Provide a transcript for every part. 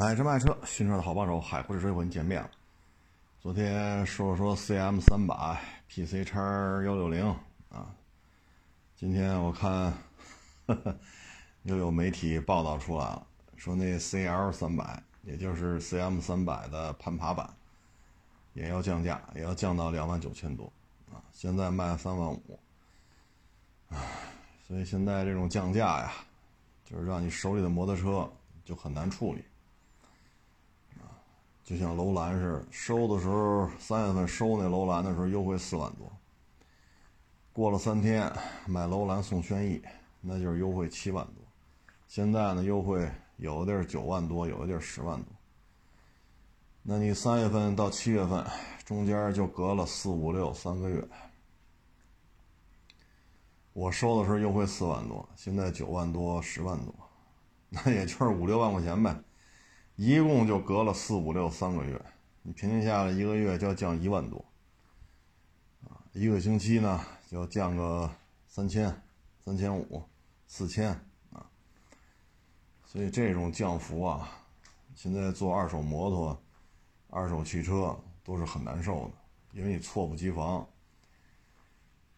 买车卖车，新车的好帮手，海阔试车和您见面了。昨天说了说 CM 三百 PC 叉幺六零啊，今天我看呵呵 又有媒体报道出来了，说那 CL 三百，也就是 CM 三百的攀爬版，也要降价，也要降到两万九千多啊，现在卖三万五，唉，所以现在这种降价呀，就是让你手里的摩托车就很难处理。就像楼兰似的，收的时候三月份收那楼兰的时候优惠四万多，过了三天买楼兰送轩逸，那就是优惠七万多。现在呢，优惠有的地儿九万多，有的地儿十万多。那你三月份到七月份中间就隔了四五六三个月，我收的时候优惠四万多，现在九万多十万多，那也就是五六万块钱呗。一共就隔了四五六三个月，你平均下来一个月就要降一万多，啊，一个星期呢就要降个三千、三千五、四千啊，所以这种降幅啊，现在做二手摩托、二手汽车都是很难受的，因为你措不及防。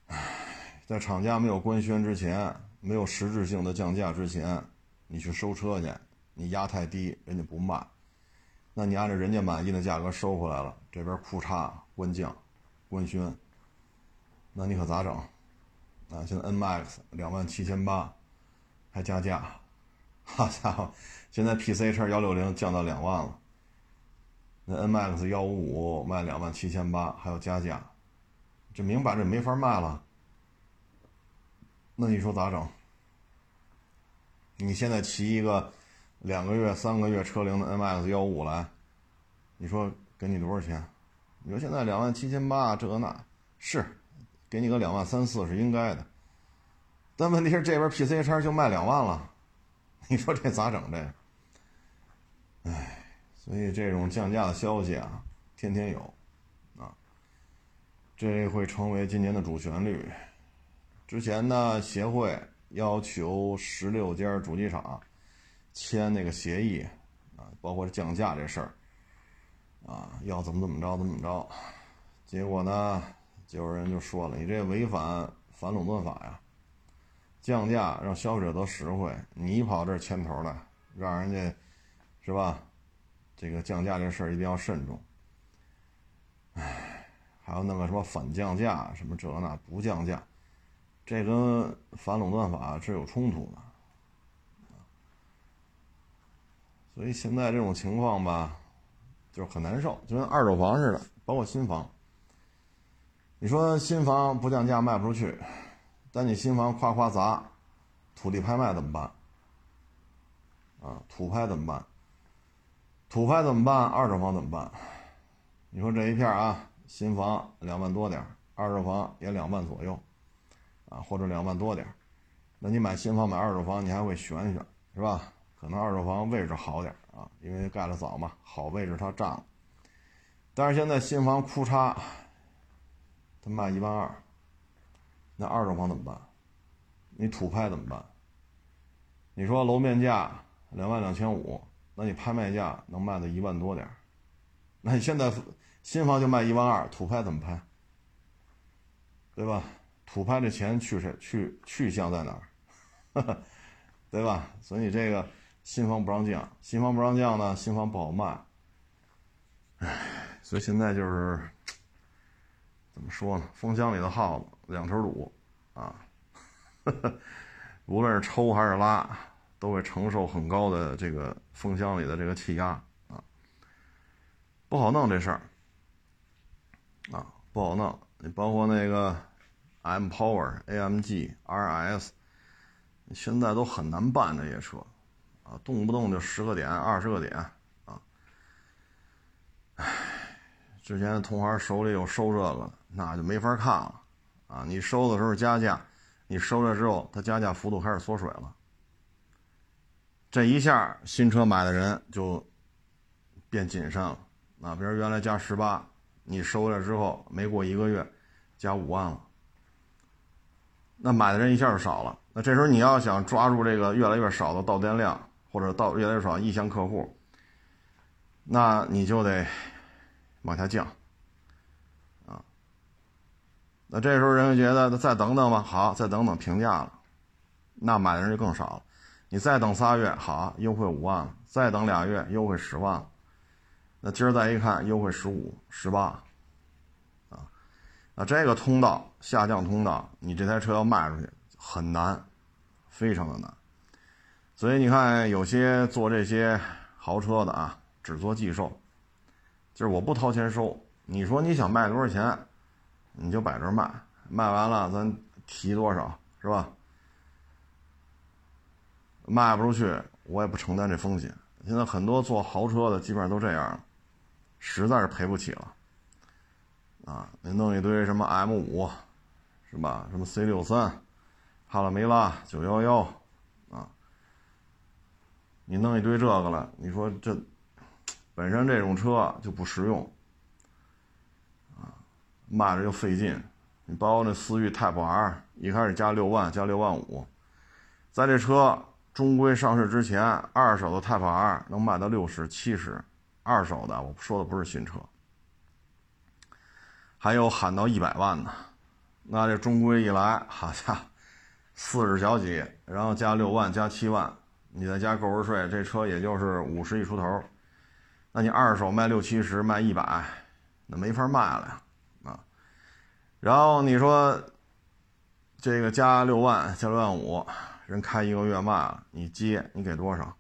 唉，在厂家没有官宣之前，没有实质性的降价之前，你去收车去。你压太低，人家不卖，那你按照人家满意的价格收回来了，这边库差官降，官宣，那你可咋整？啊，现在 N MAX 两万七千八，还加价，好家伙，现在 PC 叉幺六零降到两万了，那 N MAX 幺五五卖两万七千八，还要加价，这明摆着没法卖了，那你说咋整？你现在骑一个。两个月、三个月车龄的 MX 幺五来，你说给你多少钱？你说现在两万七千八，这个那是给你个两万三四是应该的，但问题是这边 PC 叉就卖两万了，你说这咋整？这，唉，所以这种降价的消息啊，天天有啊，这会成为今年的主旋律。之前呢，协会要求十六家主机厂。签那个协议啊，包括降价这事儿啊，要怎么怎么着怎么着，结果呢，就有人就说了，你这违反反垄断法呀，降价让消费者得实惠，你跑这牵头来，让人家是吧？这个降价这事儿一定要慎重。唉，还有那个什么反降价什么这那不降价，这跟反垄断法是有冲突的。所以现在这种情况吧，就是很难受，就跟二手房似的，包括新房。你说新房不降价卖不出去，但你新房夸夸砸，土地拍卖怎么办？啊，土拍怎么办？土拍怎么办？二手房怎么办？你说这一片啊，新房两万多点二手房也两万左右，啊，或者两万多点那你买新房买二手房，你还会选选，是吧？可能二手房位置好点啊，因为盖的早嘛，好位置它占了。但是现在新房库差，它卖一万二，那二手房怎么办？你土拍怎么办？你说楼面价两万两千五，那你拍卖价能卖到一万多点那你现在新房就卖一万二，土拍怎么拍？对吧？土拍这钱去谁？去去向在哪儿？对吧？所以这个。新房不让降，新房不让降呢，新房不好卖。唉，所以现在就是怎么说呢？风箱里的耗子两头堵啊！无论是抽还是拉，都会承受很高的这个风箱里的这个气压啊，不好弄这事儿啊，不好弄。你包括那个 M Power、AMG、RS，现在都很难办这些车。啊，动不动就十个点、二十个点，啊，唉，之前同行手里有收这个，那就没法看了，啊，你收的时候加价，你收了之后，它加价幅度开始缩水了，这一下新车买的人就变谨慎了，啊，比如原来加十八，你收了之后没过一个月，加五万了，那买的人一下就少了，那这时候你要想抓住这个越来越少的到店量。或者到越来越少意向客户，那你就得往下降，啊，那这时候人就觉得再等等吧，好，再等等平价了，那买的人就更少了。你再等仨月，好，优惠五万了；再等俩月，优惠十万了。那今儿再一看，优惠十五、十八，啊，那这个通道下降通道，你这台车要卖出去很难，非常的难。所以你看，有些做这些豪车的啊。只做寄售，就是我不掏钱收。你说你想卖多少钱，你就摆这卖，卖完了咱提多少，是吧？卖不出去，我也不承担这风险。现在很多做豪车的基本上都这样，实在是赔不起了。啊，你弄一堆什么 M 五，是吧？什么 C 六三、帕拉梅拉、九幺幺，你弄一堆这个了，你说这？本身这种车就不实用，啊，卖着又费劲。你包括那思域 Type R，一开始加六万，加六万五，在这车中规上市之前，二手的 Type R 能卖到六十七十，二手的我说的不是新车，还有喊到一百万的，那这中规一来，好家伙，四十小几，然后加六万，加七万，你再加购置税，这车也就是五十一出头。那你二手卖六七十，卖一百，那没法卖了呀，啊！然后你说这个加六万，加六万五，人开一个月卖了，你接你给多少？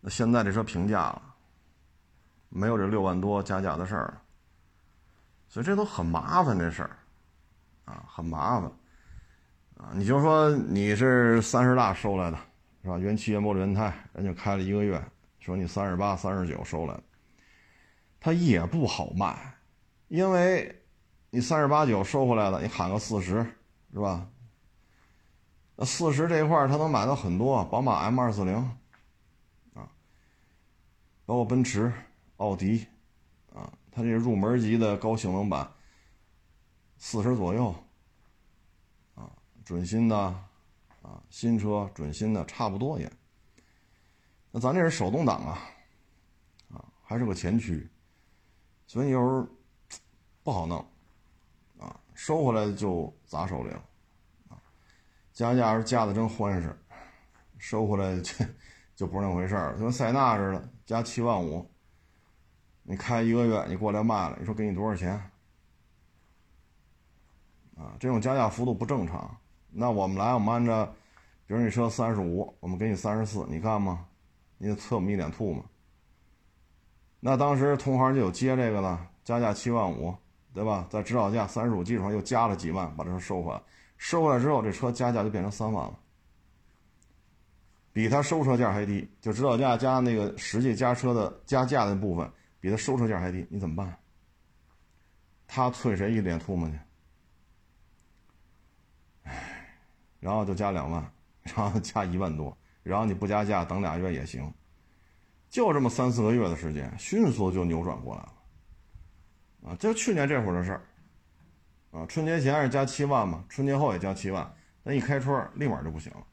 那现在这车平价了，没有这六万多加价的事儿了，所以这都很麻烦这事儿，啊，很麻烦，啊！你就说你是三十大收来的，是吧？原漆原玻璃轮胎，人家开了一个月。说你三十八、三十九收来，他也不好卖，因为你三十八九收回来了，你喊个四十，是吧？那四十这一块他能买到很多，宝马 M 二四零，啊，包括奔驰、奥迪，啊，它这入门级的高性能版，四十左右，啊，准新的，啊，新车准新的差不多也。那咱这是手动挡啊，啊，还是个前驱，所以有时候 不好弄，啊，收回来就砸手里了，啊，加价是加的真欢实，收回来就 就不是那回事儿，就跟塞纳似的，加七万五，你开一个月，你过来卖了，你说给你多少钱？啊，这种加价幅度不正常。那我们来，我们按照，比如你车三十五，我们给你三十四，你干吗？你得啐我们一脸吐嘛？那当时同行就有接这个的，加价七万五，对吧？在指导价三十五基础上又加了几万，把这车收回来。收回来之后，这车加价就变成三万了，比他收车价还低。就指导价加那个实际加车的加价的部分，比他收车价还低，你怎么办？他啐谁一脸吐沫去？唉，然后就加两万，然后加一万多。然后你不加价，等俩月也行，就这么三四个月的时间，迅速就扭转过来了，啊，就去年这会儿的事儿，啊，春节前是加七万嘛，春节后也加七万，但一开春立马就不行了，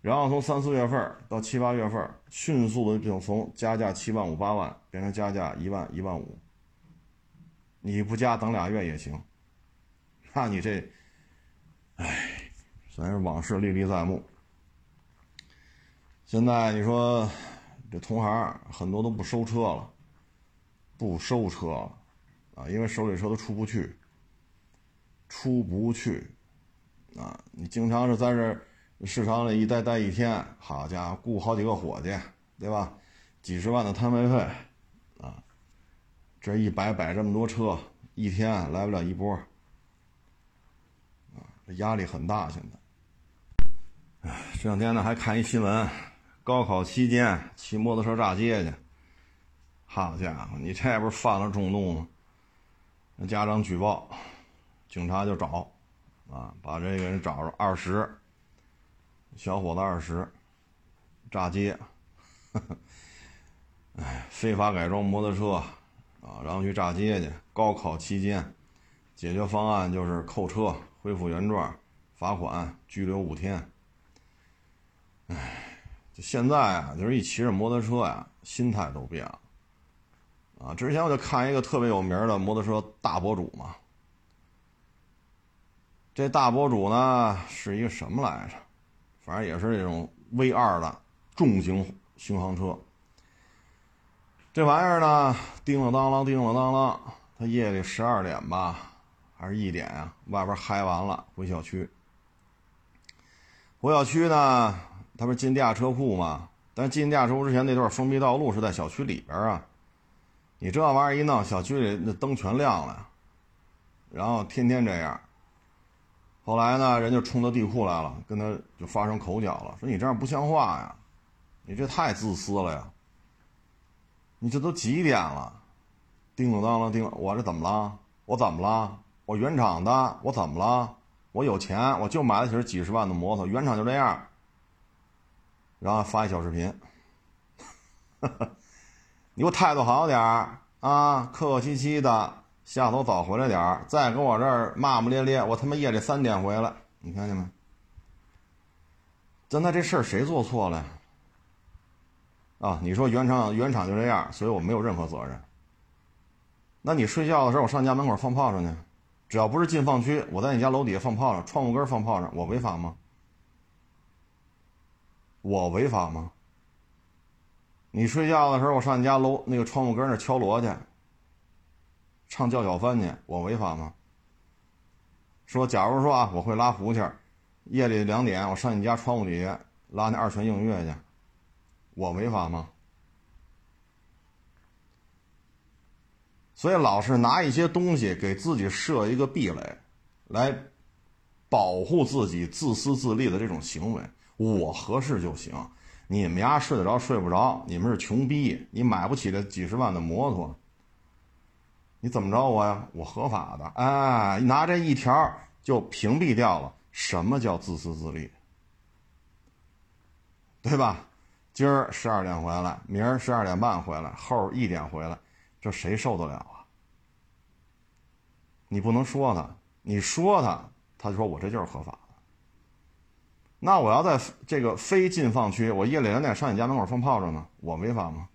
然后从三四月份到七八月份，迅速的就从加价七万五八万变成加价一万一万五，你不加等俩月也行，那你这，唉，算是往事历历在目。现在你说这同行很多都不收车了，不收车了啊，因为手里车都出不去，出不去啊！你经常是在这市场里一待待一天，好家伙，雇好几个伙计，对吧？几十万的摊位费啊，这一摆摆这么多车，一天来不了一波啊，这压力很大。现在，哎，这两天呢还看一新闻。高考期间骑摩托车炸街去，好家伙，你这不是犯了重怒吗？那家长举报，警察就找，啊，把这个人找着二十，小伙子二十，炸街，哎，非法改装摩托车，啊，然后去炸街去。高考期间，解决方案就是扣车、恢复原状、罚款、拘留五天，哎。就现在啊，就是一骑着摩托车呀，心态都变了。啊，之前我就看一个特别有名的摩托车大博主嘛。这大博主呢是一个什么来着？反正也是那种 V 二的重型巡航车。这玩意儿呢，叮了当啷，叮了当啷，他夜里十二点吧，还是一点啊？外边嗨完了，回小区。回小区呢，他不是进地下车库吗？但进地下车库之前那段封闭道路是在小区里边啊。你这玩意儿一弄，小区里那灯全亮了，然后天天这样。后来呢，人就冲到地库来了，跟他就发生口角了，说你这样不像话呀，你这太自私了呀。你这都几点了？叮了当啷叮，我这怎么了？我怎么了？我原厂的，我怎么了？我有钱，我就买得起几十万的摩托，原厂就这样。然后发一小视频。你给我态度好点儿啊，客客气气的，下头早回来点儿，再跟我这儿骂骂咧咧，我他妈夜里三点回来，你看见没？咱那这事儿谁做错了？啊，你说原厂原厂就这样，所以我没有任何责任。那你睡觉的时候，我上你家门口放炮仗去，只要不是禁放区，我在你家楼底下放炮仗，窗户根放炮仗，我违法吗？我违法吗？你睡觉的时候，我上你家楼那个窗户根那敲锣去，唱叫小番去，我违法吗？说，假如说啊，我会拉胡琴，夜里两点我上你家窗户底下拉那二泉映月去，我违法吗？所以老是拿一些东西给自己设一个壁垒，来保护自己自私自利的这种行为，我合适就行。你们家睡得着睡不着？你们是穷逼，你买不起这几十万的摩托，你怎么着我呀？我合法的，哎，拿这一条就屏蔽掉了什么叫自私自利，对吧？今儿十二点回来，明儿十二点半回来，后一点回来，这谁受得了啊？你不能说他，你说他，他就说我这就是合法。那我要在这个非禁放区，我夜里两点上你家门口放炮仗呢，我违法吗？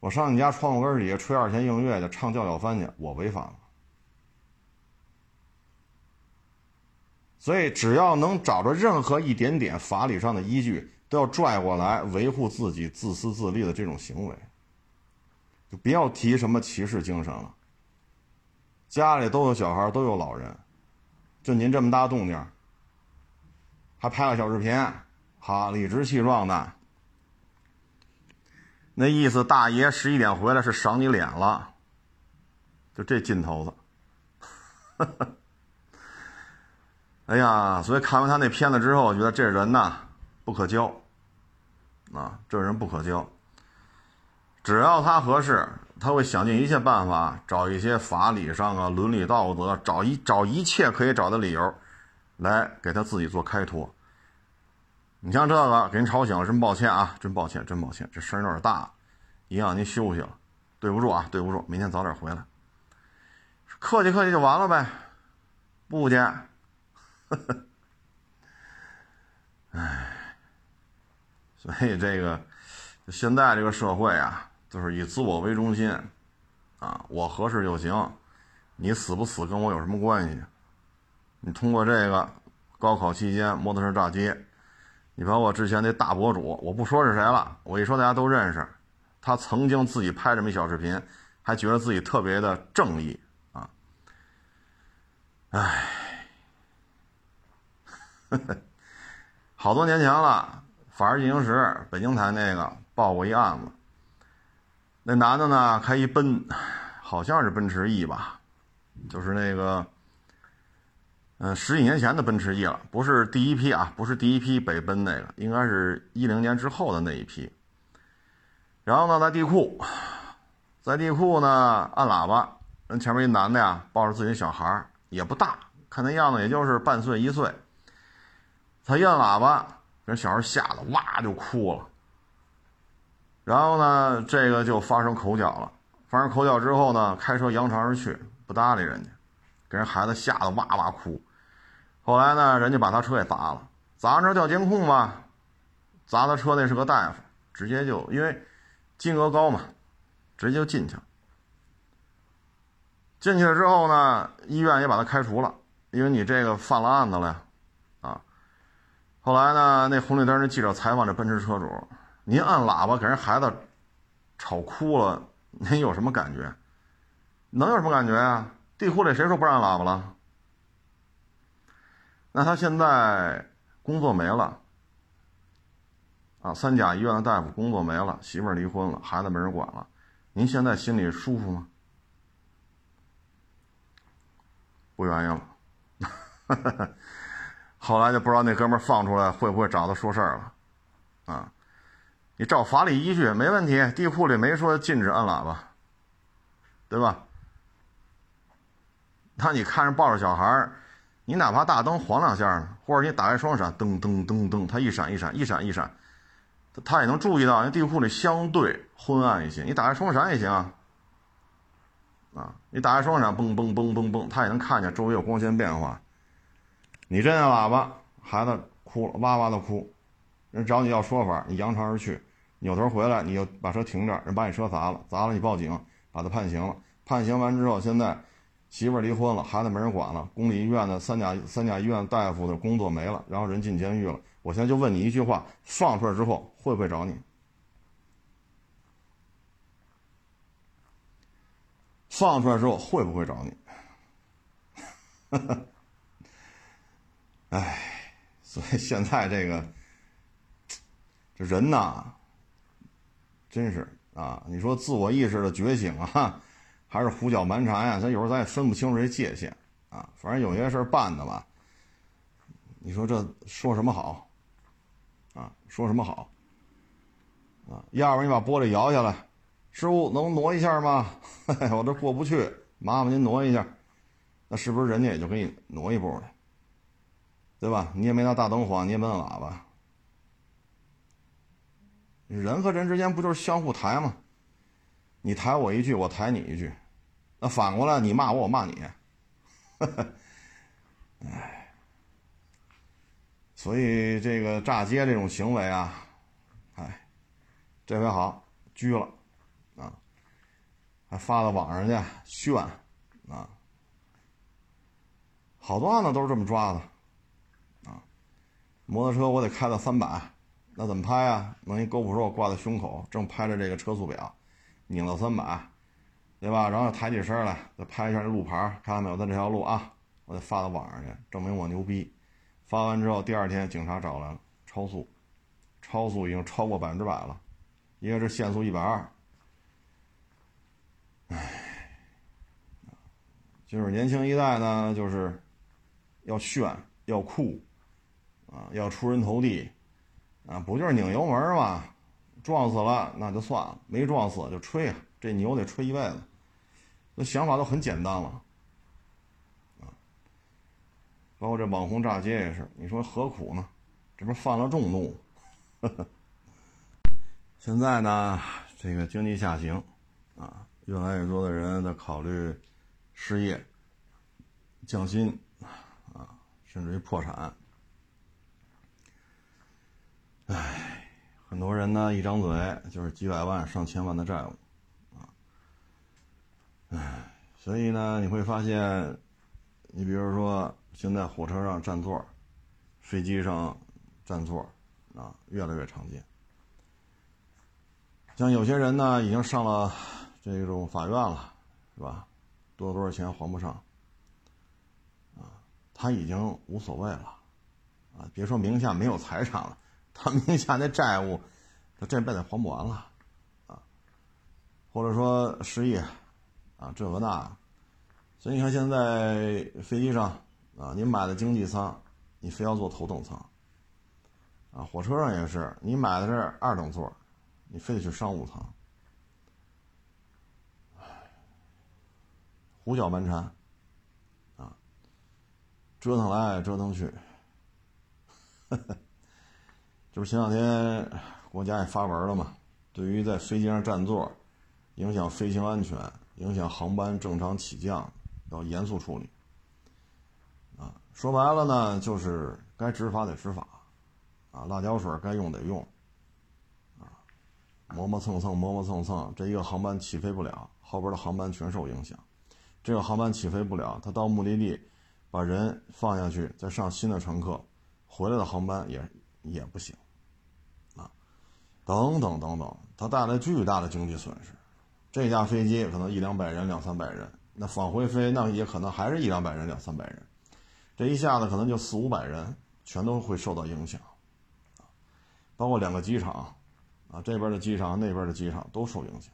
我上你家窗户根底下吹二泉映月去，唱叫小番去，我违法吗？所以只要能找着任何一点点法理上的依据，都要拽过来维护自己自私自利的这种行为，就不要提什么骑士精神了。家里都有小孩，都有老人，就您这么大动静。还拍个小视频，好理直气壮的，那意思大爷十一点回来是赏你脸了，就这劲头子。哈 哈哎呀，所以看完他那片子之后，我觉得这人呐不可交，啊，这人不可交。只要他合适，他会想尽一切办法，找一些法理上啊、伦理道德，找一找一切可以找的理由。来给他自己做开脱。你像这个给您吵醒了，真抱歉啊，真抱歉，真抱歉，这声有点大，影响您休息了，对不住啊，对不住，明天早点回来。客气客气就完了呗，不去。唉，所以这个现在这个社会啊，就是以自我为中心啊，我合适就行，你死不死跟我有什么关系？你通过这个高考期间摩托车炸街，你把我之前那大博主，我不说是谁了，我一说大家都认识，他曾经自己拍这么一小视频，还觉得自己特别的正义啊，唉，好多年前了，《法制进行时》北京台那个报过一案子，那男的呢开一奔，好像是奔驰 E 吧，就是那个。嗯，十几年前的奔驰 E 了，不是第一批啊，不是第一批北奔那个，应该是一零年之后的那一批。然后呢，在地库，在地库呢按喇叭，人前面一男的呀，抱着自己小孩也不大，看那样子也就是半岁一岁。他一按喇叭，人小孩吓得哇就哭了。然后呢，这个就发生口角了，发生口角之后呢，开车扬长而去，不搭理人家，给人孩子吓得哇哇哭。后来呢，人家把他车给砸了，砸完之后调监控吧，砸他车那是个大夫，直接就因为金额高嘛，直接就进去了。进去了之后呢，医院也把他开除了，因为你这个犯了案子了呀，啊。后来呢，那红绿灯那记者采访这奔驰车主：“您按喇叭给人孩子吵哭了，您有什么感觉？能有什么感觉啊？地库里谁说不按喇叭了？那他现在工作没了。”啊，三甲医院的大夫工作没了，媳妇儿离婚了，孩子没人管了，您现在心里舒服吗？不愿意了。后来就不知道那哥们儿放出来会不会找他说事儿了。啊，你照法理依据没问题，地库里没说禁止按喇叭，对吧？那你看着抱着小孩儿，你哪怕大灯晃两下呢，或者你打开双闪，噔噔噔噔，它一闪一闪，一闪一闪。他也能注意到，那地库里相对昏暗一些。你打开双闪也行啊，啊，你打开双闪，嘣嘣嘣嘣嘣，他也能看见周围有光线变化。你震下喇叭，孩子哭了，哇哇的哭，人找你要说法，你扬长而去，扭头回来，你就把车停这儿，人把你车砸了，砸了你报警，把他判刑了。判刑完之后，现在媳妇离婚了，孩子没人管了，公立医院的三甲三甲医院大夫的工作没了，然后人进监狱了。我现在就问你一句话：放出来之后会不会找你？放出来之后会不会找你？哈哈哎，所以现在这个这人呐，真是啊！你说自我意识的觉醒啊，还是胡搅蛮缠呀？咱有时候咱也分不清楚这界限啊。反正有些事儿办的吧，你说这说什么好？啊，说什么好？啊，要不然你把玻璃摇下来，师傅能挪一下吗？我这过不去，麻烦您挪一下。那是不是人家也就给你挪一步了？对吧？你也没拿大灯晃，你也没摁喇叭。人和人之间不就是相互抬吗？你抬我一句，我抬你一句，那反过来你骂我，我骂你。哎。所以这个炸街这种行为啊，哎，这回好拘了，啊，还发到网上去炫，啊，好多案子都是这么抓的，啊，摩托车我得开到三百，那怎么拍啊？弄一 GoPro 挂在胸口，正拍着这个车速表，拧到三百，对吧？然后抬起身来，再拍一下这路牌，看到没有？在这条路啊，我得发到网上去，证明我牛逼。发完之后，第二天警察找来了，超速，超速已经超过百分之百了，因为这限速一百二。唉，就是年轻一代呢，就是要炫，要酷，啊，要出人头地，啊，不就是拧油门吗，撞死了那就算了，没撞死就吹啊，这牛得吹一辈子，那想法都很简单了。包括这网红炸街也是，你说何苦呢？这不犯了众怒。现在呢，这个经济下行，啊，越来越多的人在考虑失业、降薪，啊，甚至于破产。唉，很多人呢，一张嘴就是几百万、上千万的债务，啊，唉，所以呢，你会发现，你比如说。现在火车上占座，飞机上占座，啊，越来越常见。像有些人呢，已经上了这种法院了，是吧？多多少钱还不上，啊，他已经无所谓了，啊，别说名下没有财产了，他名下那债务，他这辈子还不完了，啊，或者说失业，啊，这个那，所以你看现在飞机上。啊，你买的经济舱，你非要坐头等舱。啊，火车上也是，你买的是二等座，你非得去商务舱。胡搅蛮缠，啊，折腾来折腾去。这不前两天国家也发文了嘛？对于在飞机上占座，影响飞行安全、影响航班正常起降，要严肃处理。啊说白了呢，就是该执法得执法，啊，辣椒水该用得用，磨磨蹭蹭，磨磨蹭蹭，这一个航班起飞不了，后边的航班全受影响。这个航班起飞不了，他到目的地，把人放下去，再上新的乘客，回来的航班也也不行，等等等等，它带来巨大的经济损失。这架飞机可能一两百人、两三百人，那返回飞那也可能还是一两百人、两三百人，这一下子可能就四五百人，全都会受到影响，啊，包括两个机场，啊，这边的机场、那边的机场都受影响，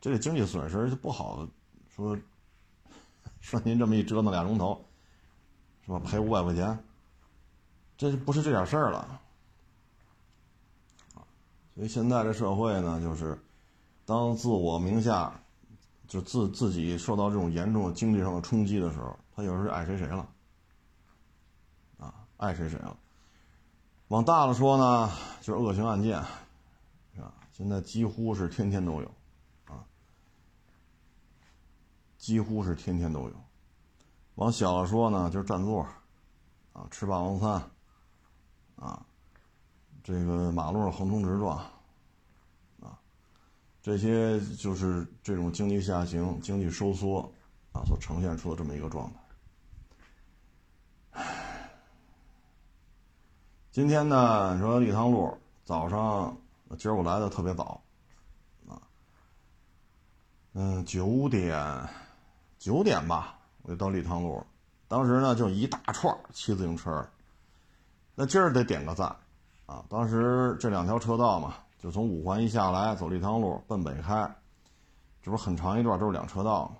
这个经济损失就不好说。说您这么一折腾俩钟头，是吧？赔五百块钱，这不是这点事儿了，所以现在这社会呢，就是。当自我名下就自自己受到这种严重经济上的冲击的时候，他有时候爱谁谁了，啊，爱谁谁了。往大了说呢，就是恶性案件，是吧？现在几乎是天天都有，啊，几乎是天天都有。往小了说呢，就是占座，啊，吃霸王餐，啊，这个马路上横冲直撞。啊这些就是这种经济下行、经济收缩啊所呈现出的这么一个状态。今天呢，你说立汤路早上，今儿我来的特别早，啊，嗯，九点九点吧，我就到立汤路，当时呢就一大串骑自行车，那今儿得点个赞，啊，当时这两条车道嘛。就从五环一下来，走立汤路奔北开，这不是很长一段都是两车道吗？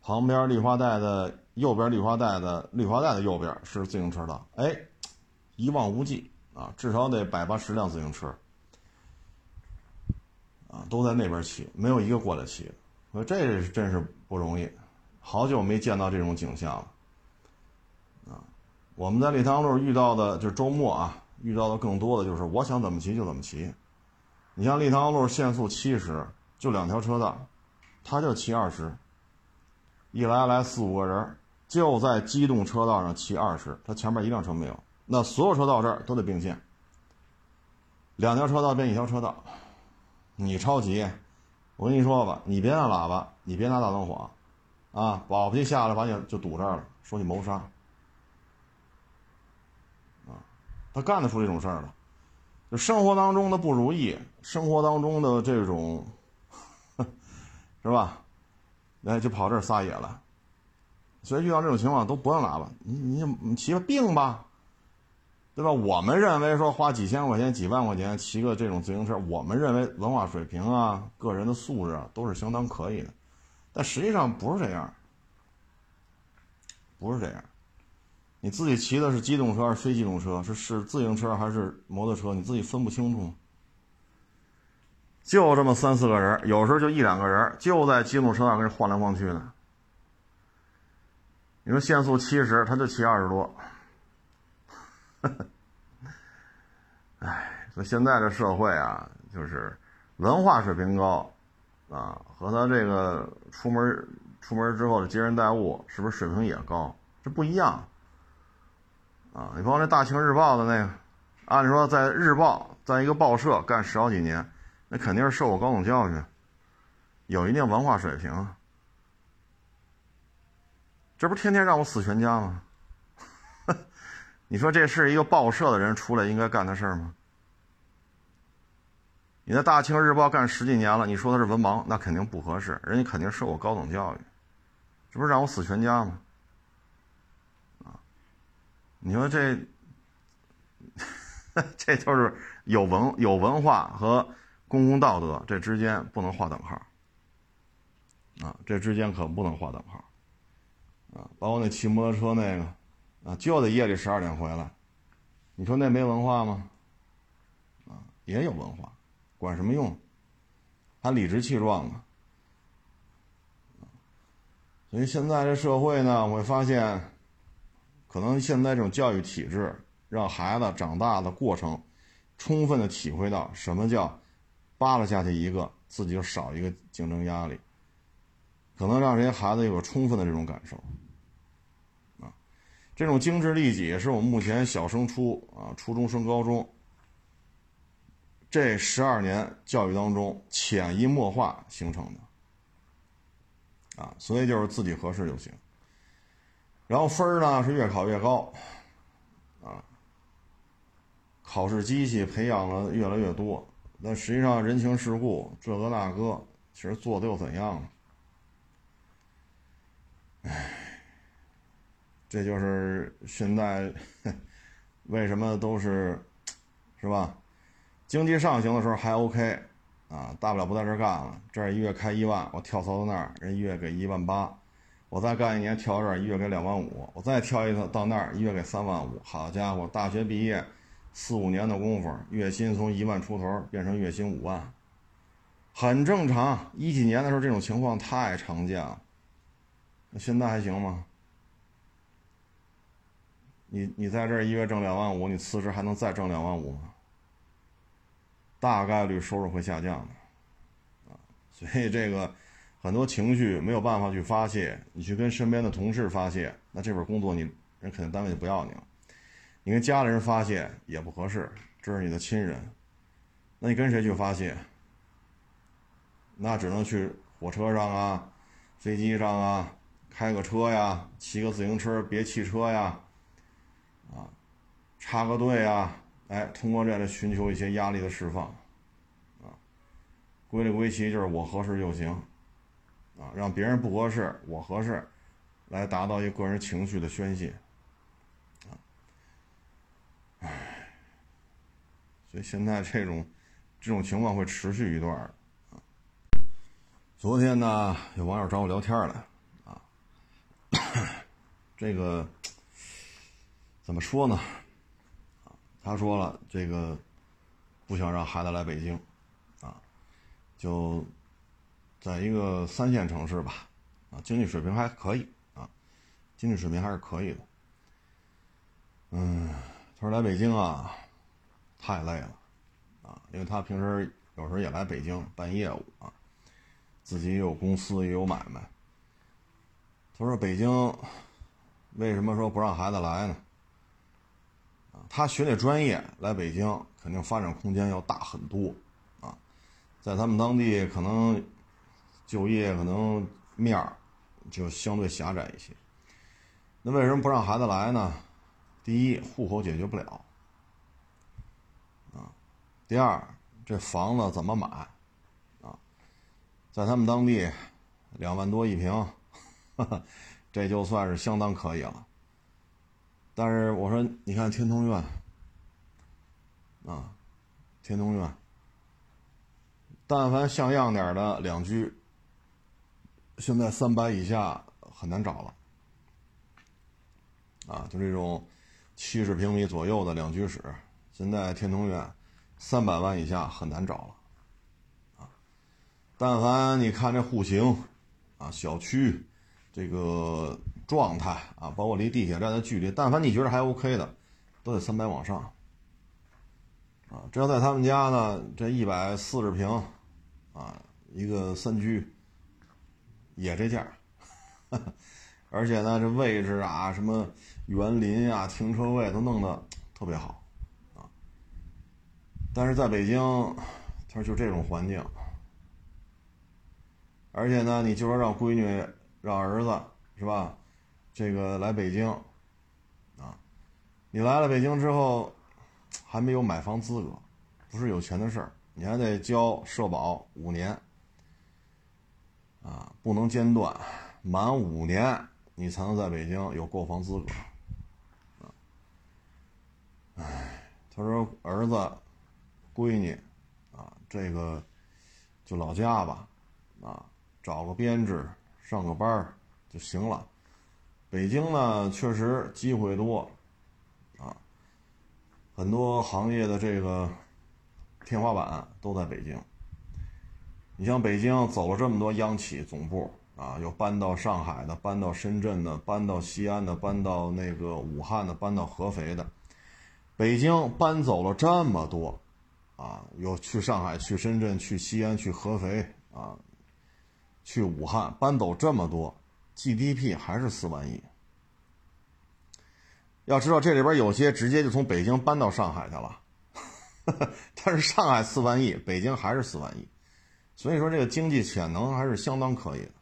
旁边绿化带的右边，绿化带的绿化带的右边是自行车道，哎，一望无际啊，至少得百八十辆自行车啊，都在那边骑，没有一个过来骑。说这真是不容易，好久没见到这种景象了！我们在立汤路遇到的，就是周末啊。遇到的更多的就是我想怎么骑就怎么骑，你像立汤路限速七十，就两条车道，他就骑二十，一来来四五个人，就在机动车道上骑二十，他前面一辆车没有，那所有车到这儿都得并线，两条车道变一条车道，你超级，我跟你说吧，你别按喇叭，你别拿大灯晃，啊，保不齐下来把你就堵这儿了，说你谋杀。他干得出这种事儿了，就生活当中的不如意，生活当中的这种，是吧？哎，就跑这儿撒野了。所以遇到这种情况都不按喇叭，你你你骑个病吧，对吧？我们认为说花几千块钱、几万块钱骑个这种自行车，我们认为文化水平啊、个人的素质啊都是相当可以的，但实际上不是这样，不是这样。你自己骑的是机动车还是非机动车？是是自行车还是摩托车？你自己分不清楚。就这么三四个人，有时候就一两个人，就在机动车上跟人晃来晃去的。你说限速七十，他就骑二十多。哎，所以现在这社会啊，就是文化水平高啊，和他这个出门出门之后的接人待物，是不是水平也高？这不一样。啊，你包括那《大清日报》的那个，按理说在日报，在一个报社干十好几年，那肯定是受过高等教育，有一定文化水平。这不天天让我死全家吗？你说这是一个报社的人出来应该干的事儿吗？你在《大清日报》干十几年了，你说他是文盲，那肯定不合适，人家肯定受过高等教育，这不是让我死全家吗？你说这，这就是有文有文化和公共道德这之间不能划等号，啊，这之间可不能划等号，啊，包括那骑摩托车那个，啊，就得夜里十二点回来，你说那没文化吗？啊，也有文化，管什么用？还理直气壮呢，所以现在这社会呢，我会发现。可能现在这种教育体制，让孩子长大的过程，充分的体会到什么叫扒拉下去一个，自己就少一个竞争压力。可能让这些孩子有充分的这种感受。啊，这种精致利己是我们目前小升初啊、初中升高中这十二年教育当中潜移默化形成的，啊，所以就是自己合适就行。然后分呢是越考越高，啊，考试机器培养了越来越多，但实际上人情世故这个那个，其实做的又怎样呢？唉，这就是现在为什么都是，是吧？经济上行的时候还 OK，啊，大不了不在这干了。这儿一月开一万，我跳槽到那儿，人一月给一万八，我再干一年跳这儿，一月给两万五，我再跳一次到那儿，一月给三万五。好家伙，大学毕业四五年的功夫，月薪从一万出头变成月薪五万，很正常。一几年的时候这种情况太常见了。那现在还行吗？你你在这儿一月挣两万五，你辞职还能再挣两万五吗？大概率收入会下降的，啊，所以这个很多情绪没有办法去发泄，你去跟身边的同事发泄，那这份工作你人肯定单位就不要你了。你跟家里人发泄也不合适，这是你的亲人，那你跟谁去发泄？那只能去火车上啊，飞机上啊。开个车呀，骑个自行车，别汽车呀，啊，插个队呀，哎，通过这来寻求一些压力的释放，啊，归了归齐就是我合适就行，啊，让别人不合适，我合适，来达到一个人情绪的宣泄，啊，唉，所以现在这种这种情况会持续一段啊。昨天呢，有网友找我聊天来。啊这个怎么说呢？他说了，这个不想让孩子来北京，啊，就在一个三线城市吧，啊，经济水平还可以，啊，经济水平还是可以的。嗯，他说来北京啊，太累了，啊，因为他平时有时候也来北京办业务啊，自己也有公司也有买卖。他说：“北京为什么说不让孩子来呢？啊，他学那专业来北京，肯定发展空间要大很多，啊，在他们当地可能就业可能面儿就相对狭窄一些。那为什么不让孩子来呢？第一，户口解决不了，啊，第二，这房子怎么买？啊，在他们当地两万多一平。”这就算是相当可以了，但是我说，你看天通苑，啊，天通苑，但凡像样点的两居，现在三百以下很难找了，啊，就这种七十平米左右的两居室，现在天通苑三百万以下很难找了，啊，但凡你看这户型，啊，小区。这个状态啊，包括离地铁站的距离，但凡你觉得还 OK 的，都得三百往上，啊，这要在他们家呢，这一百四十平，啊，一个三居，也这价，而且呢，这位置啊，什么园林啊，停车位都弄得特别好，啊，但是在北京，他说就这种环境，而且呢，你就说让闺女。让儿子是吧？这个来北京，啊，你来了北京之后，还没有买房资格，不是有钱的事儿，你还得交社保五年，啊，不能间断，满五年你才能在北京有购房资格，哎，他说儿子、闺女，啊，这个就老家吧，啊，找个编制。上个班就行了。北京呢，确实机会多，啊，很多行业的这个天花板都在北京。你像北京走了这么多央企总部啊，有搬到上海的，搬到深圳的，搬到西安的，搬到那个武汉的，搬到合肥的。北京搬走了这么多，啊，有去上海、去深圳、去西安、去合肥啊。去武汉搬走这么多，GDP 还是四万亿。要知道这里边有些直接就从北京搬到上海去了，但是上海四万亿，北京还是四万亿，所以说这个经济潜能还是相当可以的。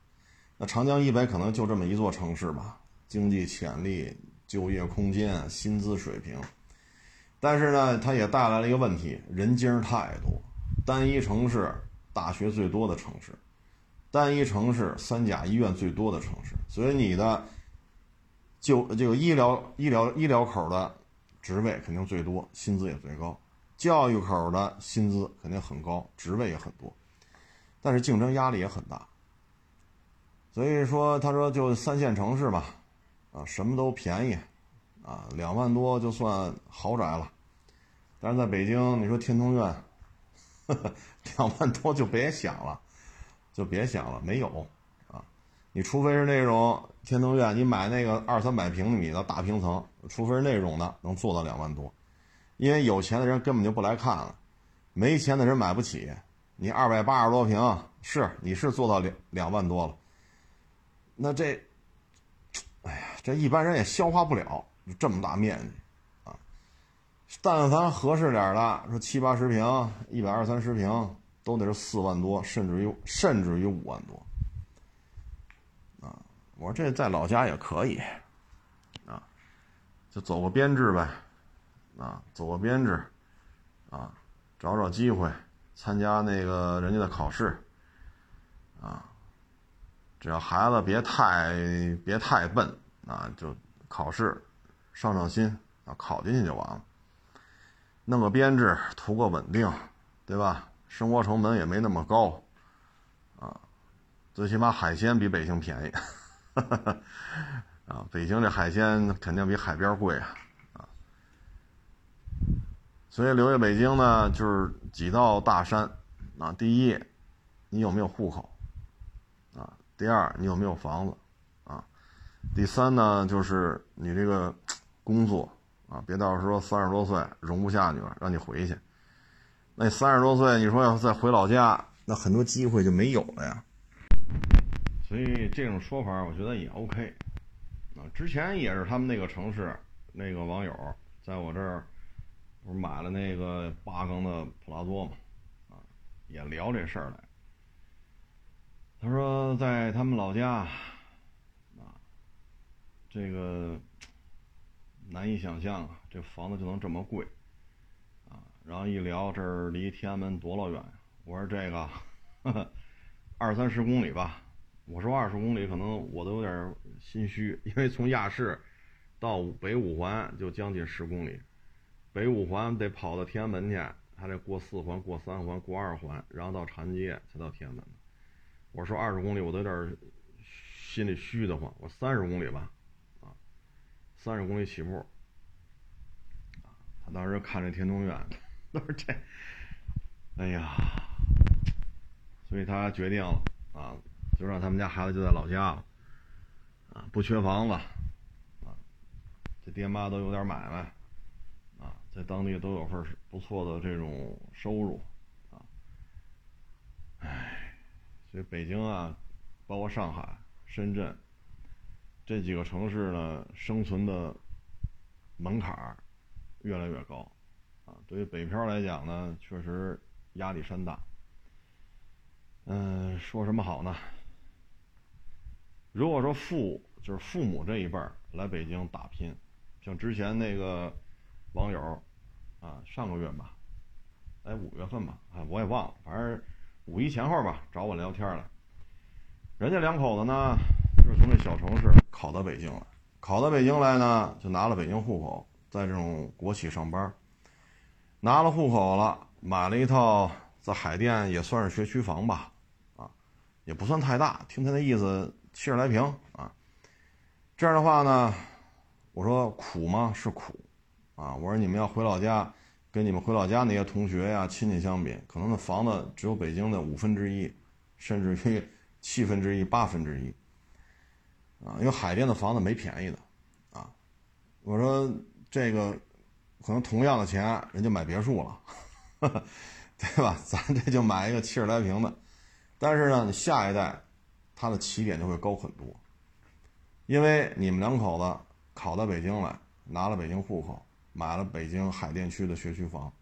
那长江以北可能就这么一座城市吧，经济潜力、就业空间、薪资水平，但是呢，它也带来了一个问题：人精太多，单一城市大学最多的城市，单一城市三甲医院最多的城市，所以你的就这个医疗、医疗、医疗口的职位肯定最多，薪资也最高；教育口的薪资肯定很高，职位也很多，但是竞争压力也很大。所以说，他说就三线城市吧，啊，什么都便宜，啊，两万多就算豪宅了。但是在北京，你说天通苑，两万多就别想了，就别想了，没有，啊，你除非是那种天通苑，你买那个二三百平米的大平层，除非是那种的，能做到两万多，因为有钱的人根本就不来看了，没钱的人买不起。你二百八十多平，是你是做到两两万多了。那这，哎呀，这一般人也消化不了，这么大面积，啊，但凡合适点的，说七八十平、一百二三十平，都得是四万多，甚至于甚至于五万多，啊，我这在老家也可以，啊，就走个编制呗，啊，走个编制，啊，找找机会参加那个人家的考试，啊。只要孩子别太别太笨啊，就考试上上心啊，考进去就完了。弄个编制，图个稳定，对吧？生活成本也没那么高啊，最起码海鲜比北京便宜 啊。北京这海鲜肯定比海边贵啊。所以留在北京呢，就是几道大山啊。第一，你有没有户口？啊第二，你有没有房子，啊？第三呢，就是你这个工作啊，别到时候三十多岁容不下你了，让你回去。那三十多岁，你说要再回老家，那很多机会就没有了呀。所以这种说法，我觉得也 OK。啊，之前也是他们那个城市那个网友在我这儿不是买了那个八缸的普拉多嘛，啊，也聊这事儿来。他说，在他们老家，啊，这个难以想象啊，这房子就能这么贵，啊，然后一聊，这儿离天安门多老远？我说这个二三十公里吧。我说二十公里，可能我都有点心虚，因为从亚市到北五环就将近十公里，北五环得跑到天安门去，还得过四环、过三环、过二环，然后到长安街才到天安门。我说二十公里，我都有点心里虚得慌。我三十公里吧，啊，三十公里起步。他当时看这天通苑，都是这，哎呀，所以他决定了啊，就让他们家孩子就在老家了，啊，不缺房子，啊，这爹妈都有点买卖，在当地都有份不错的这种收入，啊，唉。所以北京啊，包括上海、深圳这几个城市呢，生存的门槛越来越高啊。对于北漂来讲呢，确实压力山大。嗯，说什么好呢？如果说父就是父母这一辈儿来北京打拼，像之前那个网友啊，上个月吧，哎，五月份吧，哎，我也忘了，反正。五一前后吧，找我聊天了。人家两口子呢，就是从这小城市考到北京来，考到北京来呢，就拿了北京户口，在这种国企上班。拿了户口了，买了一套在海淀也算是学区房吧，啊，也不算太大。听他那意思，七十来平啊。这样的话呢，我说苦吗？是苦，啊，我说你们要回老家。跟你们回老家那些同学呀、亲戚相比，可能那房子只有北京的五分之一，甚至于 七分之一、八分之一，啊，因为海淀的房子没便宜的，啊，我说这个可能同样的钱，人家买别墅了，对吧？咱这就买一个七十来平的，但是呢，你下一代他的起点就会高很多，因为你们两口子考到北京来，拿了北京户口。买了北京海淀区的学区房，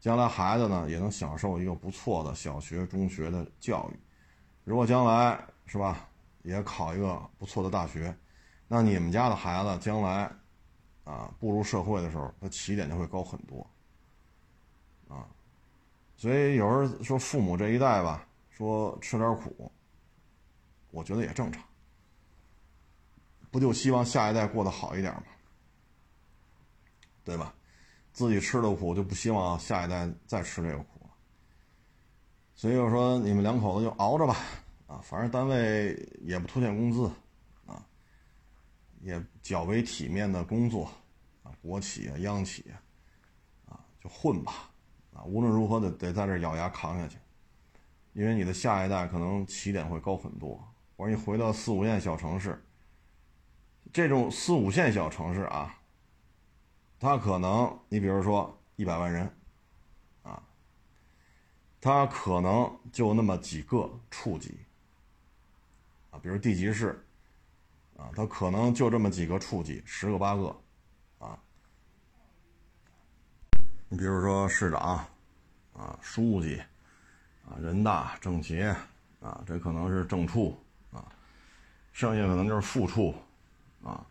将来孩子呢也能享受一个不错的小学、中学的教育。如果将来是吧，也考一个不错的大学，那你们家的孩子将来啊步入社会的时候，他起点就会高很多。啊，所以有人说父母这一代吧，说吃点苦，我觉得也正常。不就希望下一代过得好一点吗？对吧？自己吃的苦，就不希望下一代再吃这个苦。所以我说，你们两口子就熬着吧，啊，反正单位也不拖欠工资，啊，也较为体面的工作，啊，国企啊、央企啊，啊，就混吧，啊，无论如何得得在这咬牙扛下去，因为你的下一代可能起点会高很多。我说你回到四五线小城市。这种四五线小城市啊，他可能你比如说一百万人，啊，他可能就那么几个处级，啊，比如地级市，啊，他可能就这么几个处级，十个八个，啊，你比如说市长，啊，书记，啊，人大政协，啊，这可能是正处，啊，剩下可能就是副处。啊，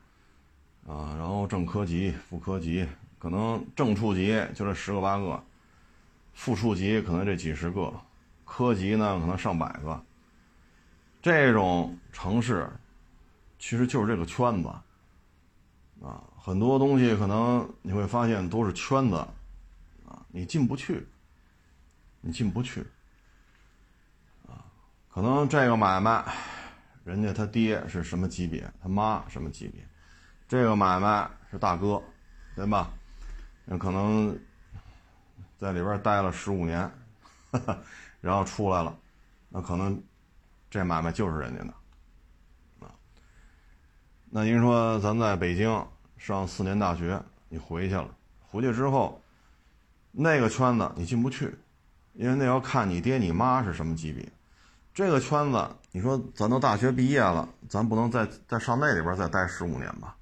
啊，然后正科级、副科级，可能正处级就这十个八个，副处级可能这几十个，科级呢可能上百个。这种城市，其实就是这个圈子，啊，很多东西可能你会发现都是圈子，啊，你进不去，你进不去，啊，可能这个买卖。人家他爹是什么级别，他妈什么级别，这个买卖是大哥，对吧？那可能在里边待了十五年，然后出来了，那可能这买卖就是人家的啊。那您说咱在北京上四年大学，你回去了，回去之后那个圈子你进不去，因为那要看你爹你妈是什么级别。这个圈子，你说咱都大学毕业了，咱不能再再上那里边再待十五年吧？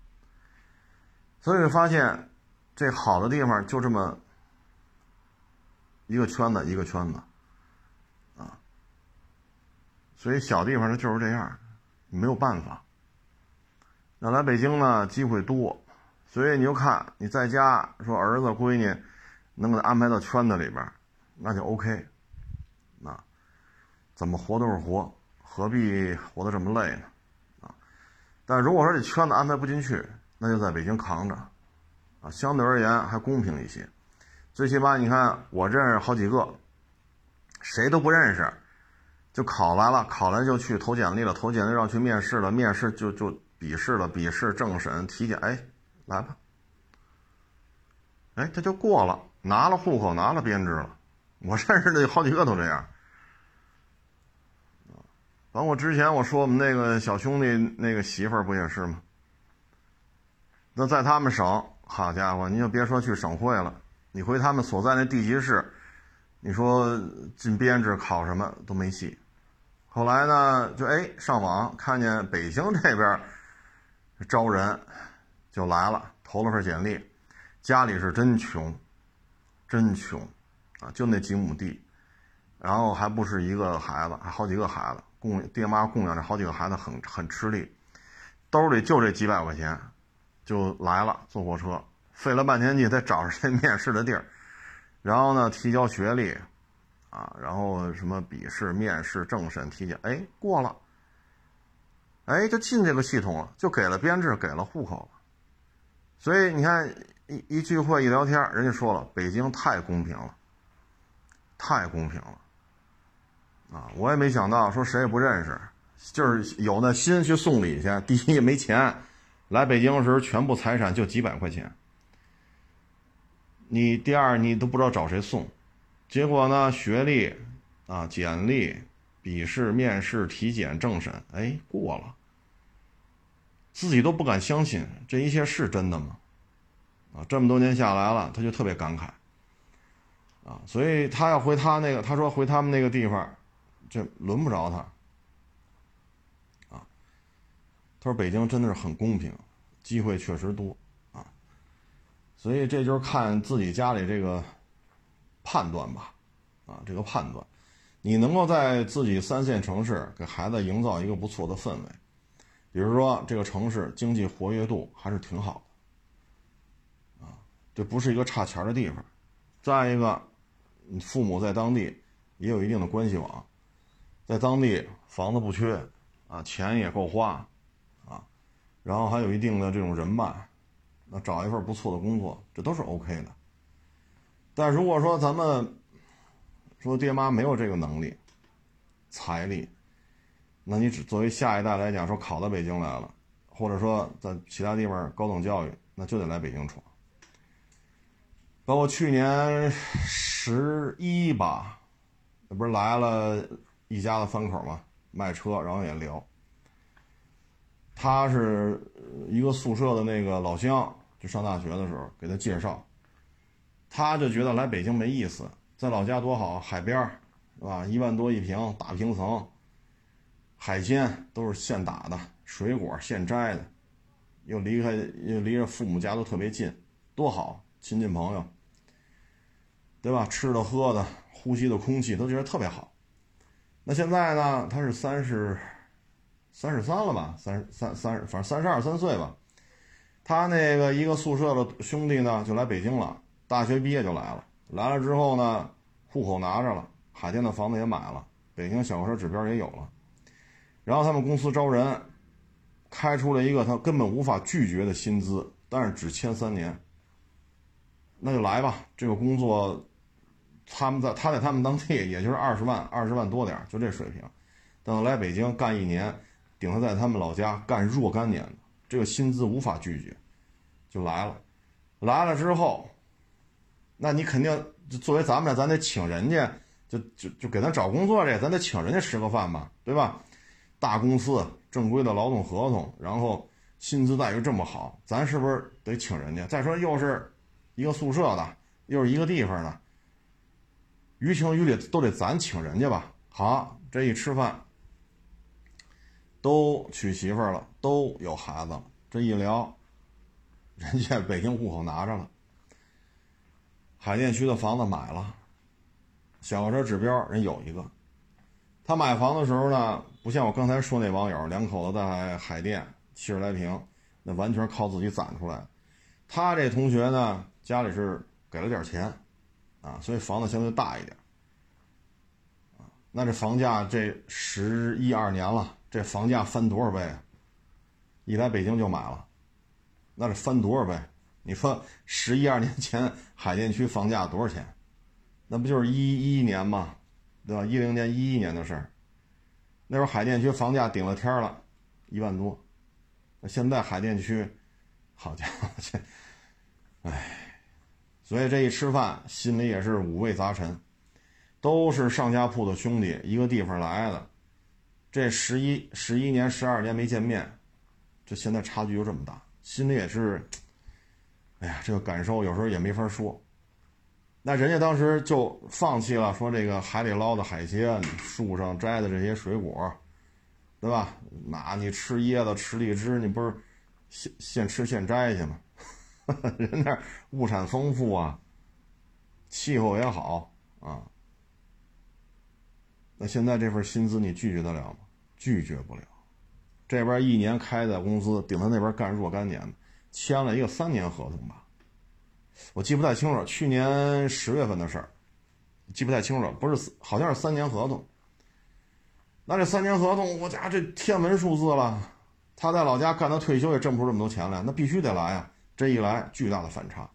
所以发现，这好的地方就这么一个圈子一个圈子，啊，所以小地方它就是这样，没有办法。那来北京呢，机会多，所以你就看你在家说儿子闺女能给他安排到圈子里边，那就 OK。怎么活都是活，何必活得这么累呢？啊！但如果说这圈子安排不进去，那就在北京扛着，啊，相对而言还公平一些。最起码你看，我认识好几个，谁都不认识，就考来了，考来就去投简历了，投简历要去面试了，面试就就笔试了，笔试政审体检，哎，来吧，哎，他就过了，拿了户口，拿了编制了。我认识的好几个都这样。包括之前我说我们那个小兄弟那个媳妇儿不也是吗？那在他们省，好家伙，你就别说去省会了，你回他们所在那地级市，你说进编制考什么都没戏。后来呢，就哎上网看见北京这边招人，就来了，投了份简历，家里是真穷，真穷啊，就那几亩地，然后还不是一个孩子，还好几个孩子。供爹妈供养这好几个孩子很很吃力，兜里就这几百块钱，就来了坐火车，费了半天劲才找着这面试的地儿，然后呢提交学历，啊，然后什么笔试、面试、政审、体检，哎过了，哎就进这个系统了，就给了编制，给了户口了，所以你看一一聚会一聊天，人家说了，北京太公平了，太公平了。啊，我也没想到，说谁也不认识，就是有那心去送礼去。第一没钱，来北京的时候全部财产就几百块钱。你第二你都不知道找谁送，结果呢学历啊简历、笔试、面试、体检、政审，哎过了，自己都不敢相信这一切是真的吗？啊，这么多年下来了，他就特别感慨。啊，所以他要回他那个，他说回他们那个地方。这轮不着他，啊，他说北京真的是很公平，机会确实多，啊，所以这就是看自己家里这个判断吧，啊，这个判断，你能够在自己三线城市给孩子营造一个不错的氛围，比如说这个城市经济活跃度还是挺好的，啊，这不是一个差钱的地方。再一个，你父母在当地也有一定的关系网，在当地房子不缺，啊，钱也够花，然后还有一定的这种人脉，那找一份不错的工作，这都是 OK 的。但如果说咱们说爹妈没有这个能力、财力，那你只作为下一代来讲，说考到北京来了，或者说在其他地方高等教育，那就得来北京闯。包括去年十一吧，那不是来了一家子三口嘛，卖车，然后也聊。他是一个宿舍的那个老乡，就上大学的时候给他介绍。他就觉得来北京没意思，在老家多好，海边儿，是吧？一万多一平，大平层，海鲜都是现打的，水果现摘的，又离开又离着父母家都特别近，多好，亲戚朋友，对吧？吃的喝的，呼吸的空气都觉得特别好。那现在呢？他是三十，三十三了吧？三三三，反正三十二三岁吧。他那个一个宿舍的兄弟呢，就来北京了。大学毕业就来了，来了之后呢，户口拿着了，海淀的房子也买了，北京小客车指标也有了，然后他们公司招人，开出了一个他根本无法拒绝的薪资，但是只签三年。那就来吧，这个工作，他们在他在他们当地也就是二十万，二十万多点就这水平，等来北京干一年，顶他在他们老家干若干年的，这个薪资无法拒绝，就来了，来了之后。那你肯定作为咱们，咱得请人家，就就就给咱找工作这，咱得请人家吃个饭吧，对吧？大公司正规的劳动合同，然后薪资待遇这么好，咱是不是得请人家？再说又是一个宿舍的，又是一个地方的，于情于理都得咱请人家吧。好，这一吃饭，都娶媳妇了，都有孩子了，这一聊，人家北京户口拿着了。海淀区的房子买了，小车指标人有一个。他买房的时候呢，不像我刚才说那网友，两口子在海淀七十来平，那完全靠自己攒出来。他这同学呢，家里是给了点钱，啊，所以房子相对大一点。那这房价这十一二年了，这房价翻多少倍啊？一来北京就买了，那是翻多少倍？你说十一二年前海淀区房价多少钱？那不就是一一年吗？对吧？一零年、一一年的事儿。那时候海淀区房价顶了天了，一万多。那现在海淀区，好家伙，这，哎，所以这一吃饭心里也是五味杂陈。都是上下铺的兄弟，一个地方来的，这十一十一年、十二年没见面，这现在差距就这么大，心里也是。哎呀，这个感受有时候也没法说。那人家当时就放弃了，说这个海里捞的海鲜，树上摘的这些水果，对吧？那你吃椰子、吃荔枝，你不是现现吃现摘去吗？人那物产丰富啊，气候也好啊。那现在这份薪资你拒绝得了吗？拒绝不了。这边一年开的工资顶他那边干若干年的。签了一个三年合同吧，我记不太清楚，去年十月份的事儿，记不太清楚，不是好像是三年合同。那这三年合同，我家这天文数字了。他在老家干到退休也挣不出这么多钱来，那必须得来啊！这一来，巨大的反差。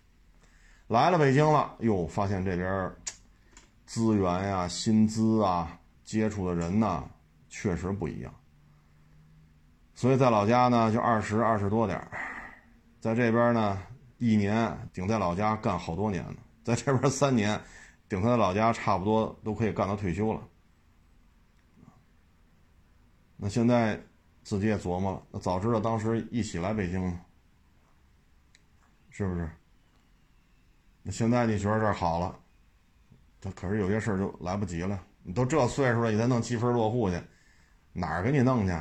来了北京了，哟，发现这边资源呀、薪资啊、接触的人呐，确实不一样。所以在老家呢，就二十二十多点。在这边呢，一年顶在老家干好多年呢，在这边三年，顶他在老家差不多都可以干到退休了。那现在自己也琢磨了，那早知道当时一起来北京，是不是？那现在你觉得这好了，这可是有些事儿就来不及了。你都这岁数了，你再弄积分落户去，哪儿给你弄去？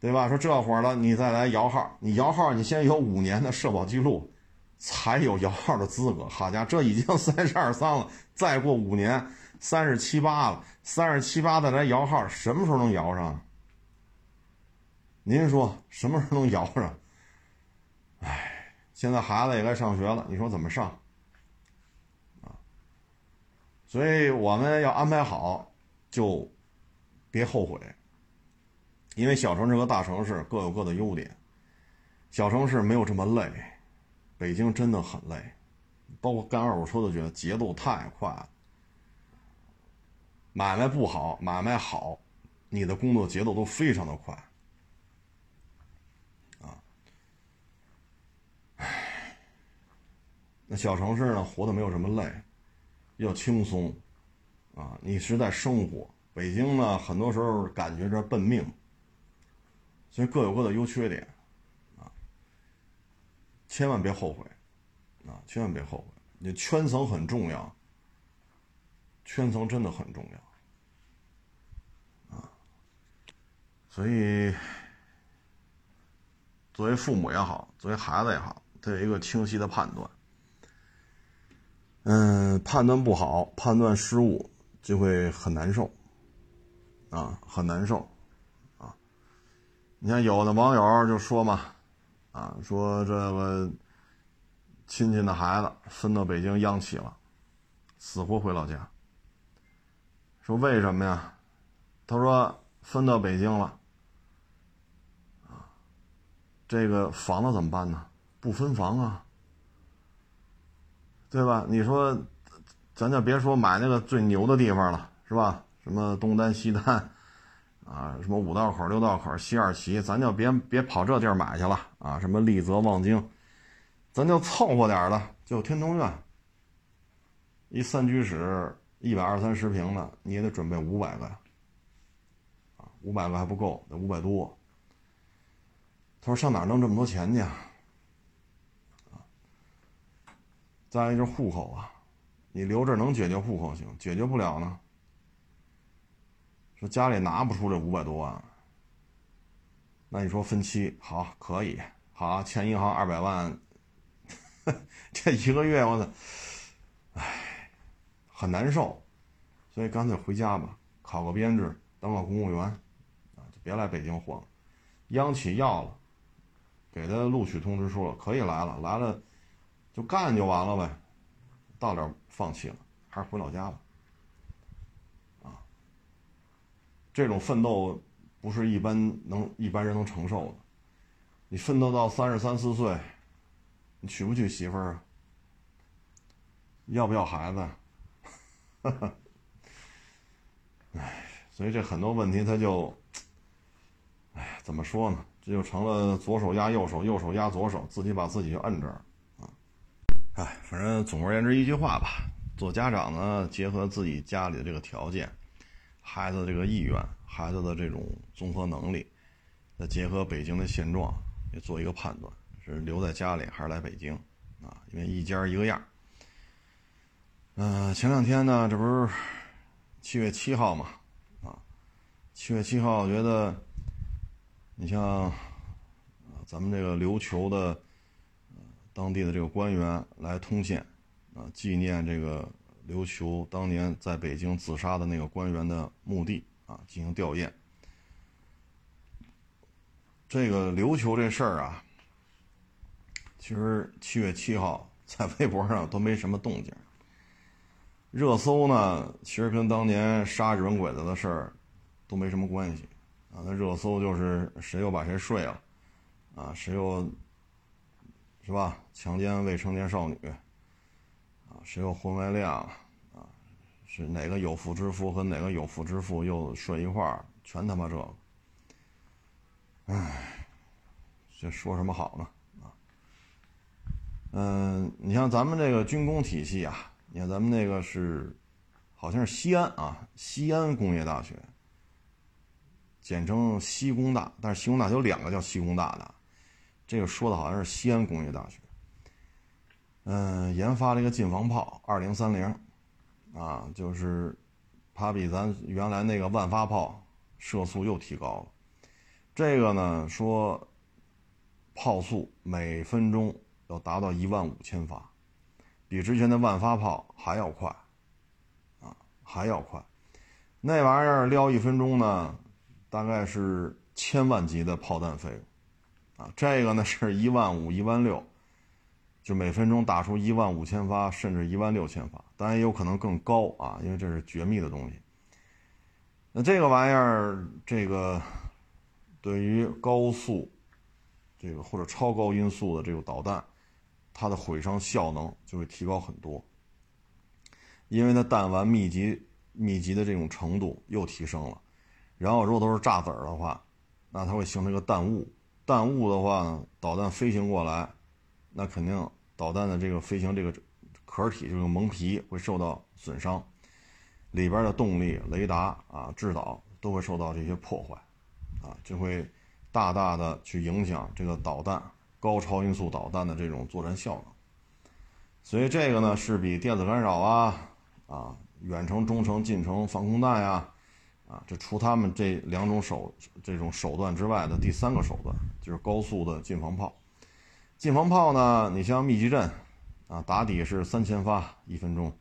对吧？说这会儿了，你再来摇号，你摇号，你先有五年的社保记录，才有摇号的资格。好家伙，这已经 三十二三了，再过五年三十七八了，三十七八再来摇号，什么时候能摇上？您说什么时候能摇上？哎，现在孩子也该上学了，你说怎么上？啊，所以我们要安排好，就别后悔。因为小城市和大城市各有各的优点，小城市没有这么累，北京真的很累，包括干二手车都觉得节奏太快了。买卖不好，买卖好，你的工作节奏都非常的快。啊，唉，那小城市呢，活的没有什么累，比较轻松，啊，你是在生活。北京呢，很多时候感觉着奔命。所以各有各的优缺点，啊，千万别后悔，啊，千万别后悔。你圈层很重要，圈层真的很重要，啊，所以作为父母也好，作为孩子也好，得有一个清晰的判断。嗯，判断不好，判断失误就会很难受，啊，很难受。啊你看，有的网友就说嘛，啊，说这个亲戚的孩子分到北京央企了，死活回老家。说为什么呀？他说分到北京了，啊，这个房子怎么办呢？不分房啊，对吧？你说，咱就别说买那个最牛的地方了，是吧？什么东单、西单。啊，什么五道口、六道口、西二旗，咱就别别跑这地儿买去了啊！什么丽泽、望京，咱就凑合点的，就天通苑。一三居室，一百二三十平的，你也得准备五百个呀。啊，五百个还不够，得五百多。他说上哪弄这么多钱去？啊，再一个就是户口啊，你留这能解决户口行，解决不了呢。说家里拿不出这五百多万，那你说分期好可以好欠银行二百万，这一个月我操，唉，很难受，所以干脆回家吧，考个编制，当个公务员，啊，就别来北京混了。央企要了，给他录取通知书了，可以来了，来了就干就完了呗，到点放弃了，还是回老家吧。这种奋斗不是一般能一般人能承受的。你奋斗到三十三四岁，你娶不娶媳妇儿啊？要不要孩子？哎，所以这很多问题他就，哎，怎么说呢？这就成了左手压右手，右手压左手，自己把自己就摁这儿啊。哎，反正总而言之一句话吧，做家长呢，结合自己家里的这个条件。孩子这个意愿，孩子的这种综合能力，再结合北京的现状，也做一个判断，是留在家里还是来北京啊？因为一家一个样。嗯，前两天呢，这不是七月七号嘛？啊，七月七号，我觉得你像咱们这个琉球的当地的这个官员来通县啊，纪念这个。琉球当年在北京自杀的那个官员的墓地啊，进行吊唁。这个琉球这事儿啊，其实七月七号在微博上都没什么动静。热搜呢，其实跟当年杀日本鬼子的事儿都没什么关系啊。那热搜就是谁又把谁睡了啊，谁又是吧强奸未成年少女。谁有婚外恋啊？是哪个有妇之夫和哪个有妇之夫又睡一块儿？全他妈这！唉，这说什么好呢？啊，嗯，你像咱们这个军工体系啊，你看咱们那个是，好像是西安啊，西安工业大学，简称西工大，但是西工大有两个叫西工大的，这个说的好像是西安工业大学。嗯，研发了一个近防炮二零三零，啊，就是它比咱原来那个万发炮射速又提高了。这个呢，说炮速每分钟要达到一万五千发，比之前的万发炮还要快，啊，还要快。那玩意儿撩一分钟呢，大概是千万级的炮弹费用，啊，这个呢是一万五、一万六，就每分钟打出一万五千发，甚至一万六千发，当然也有可能更高啊，因为这是绝密的东西。那这个玩意儿，这个对于高速。这个或者超高音速的这个导弹，它的毁伤效能就会提高很多，因为它弹丸密集密集的这种程度又提升了。然后如果都是炸子儿的话，那它会形成个弹雾。弹雾的话呢，导弹飞行过来，那肯定导弹的这个飞行这个壳体这个蒙皮会受到损伤，里边的动力、雷达啊、制导都会受到这些破坏，啊，就会。大大的去影响这个导弹高超音速导弹的这种作战效能，所以这个呢是比电子干扰啊啊远程、中程、近程防空弹呀啊这除他们这两种手这种手段之外的第三个手段，就是高速的近防炮。近防炮呢，你像密集阵啊，打底是三千发一分钟，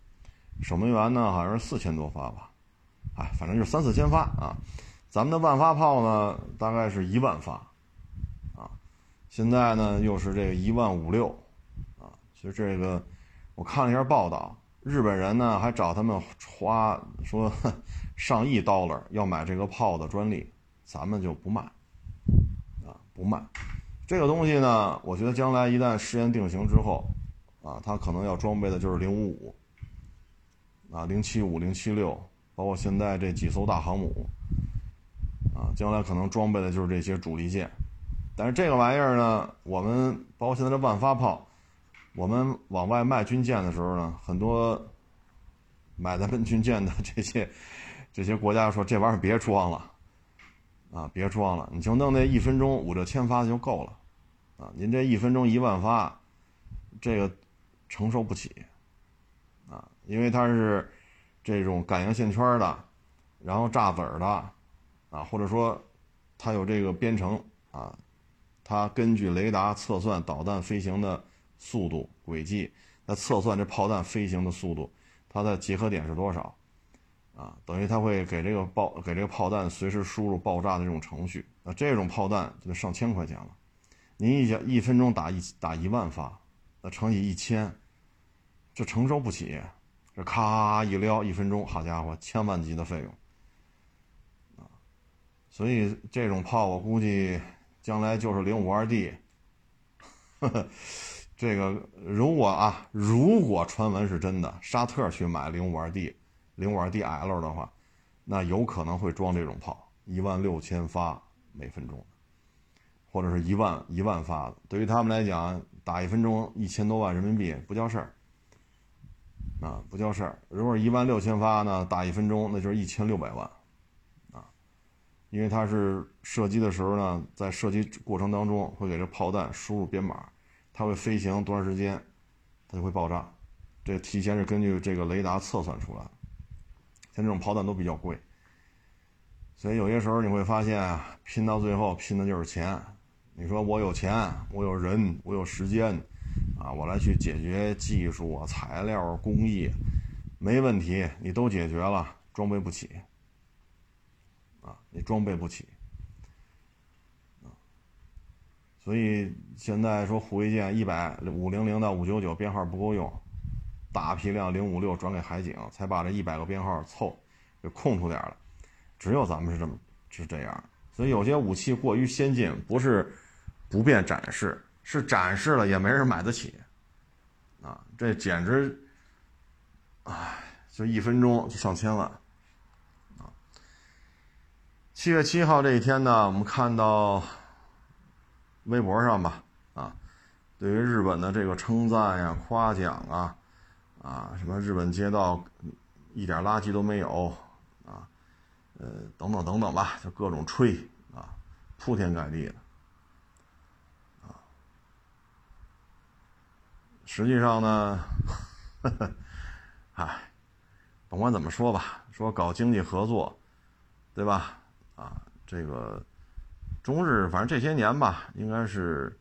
守门员呢好像是四千多发吧，哎，反正就三四千发啊。咱们的万发炮呢，大概是一万发，啊，现在呢又是这个一万五六，啊，其实这个我看了一下报道，日本人呢还找他们花说 上亿 dollar 要买这个炮的专利，咱们就不卖，啊，不卖。这个东西呢，我觉得将来一旦试验定型之后，啊，它可能要装备的就是零五五，啊，零七五、零七六，包括现在这几艘大航母。啊，将来可能装备的就是这些主力舰，但是这个玩意儿呢，我们包括现在的万发炮，我们往外卖军舰的时候呢，很多买咱们军舰的这些这些国家说这玩意儿别装了，啊，别装了，你就弄那一分钟五六千发就够了，啊，您这一分钟一万发，这个承受不起，啊，因为它是这种感应线圈的，然后炸子儿的。啊，或者说，它有这个编程啊，它根据雷达测算导弹飞行的速度轨迹，来测算这炮弹飞行的速度，它的结合点是多少？啊，等于它会给这个爆给这个炮弹随时输入爆炸的这种程序。那这种炮弹就得上千块钱了。您一想，一分钟打一打一万发，那乘以一千，这承受不起。这咔一撩，一分钟，好家伙，千万级的费用啊。所以这种炮，我估计将来就是零五二 D。这个如果啊，如果传闻是真的，沙特去买零五二 D、零五二 DL 的话，那有可能会装这种炮，一万六千发每分钟，或者是一万一万发的。对于他们来讲，打一分钟一千多万人民币不叫事儿，啊，不叫事儿。如果一万六千发呢，打一分钟那就是一千六百万啊。因为它是射击的时候呢，在射击过程当中会给这炮弹输入编码，它会飞行多长时间，它就会爆炸。这提前是根据这个雷达测算出来。像这种炮弹都比较贵，所以有些时候你会发现啊，拼到最后拼的就是钱。你说我有钱，我有人，我有时间，啊，我来去解决技术啊、材料、工艺，没问题，你都解决了，装备不起。啊，你装备不起，啊，所以现在说护卫舰一百五零零到五九九编号不够用，大批量零五六转给海警，才把这一百个编号凑给空出点了。只有咱们是这么是这样，所以有些武器过于先进，不是不便展示，是展示了也没人买得起，啊，这简直，唉，就一分钟就上千万。啊七月七号这一天呢，我们看到微博上吧，啊，对于日本的这个称赞呀、夸奖啊，啊，什么日本街道一点垃圾都没有啊，呃，等等等等吧，就各种吹啊，铺天盖地的实际上呢，唉，甭管怎么说吧，说搞经济合作，对吧？啊，这个中日反正这些年吧，应该是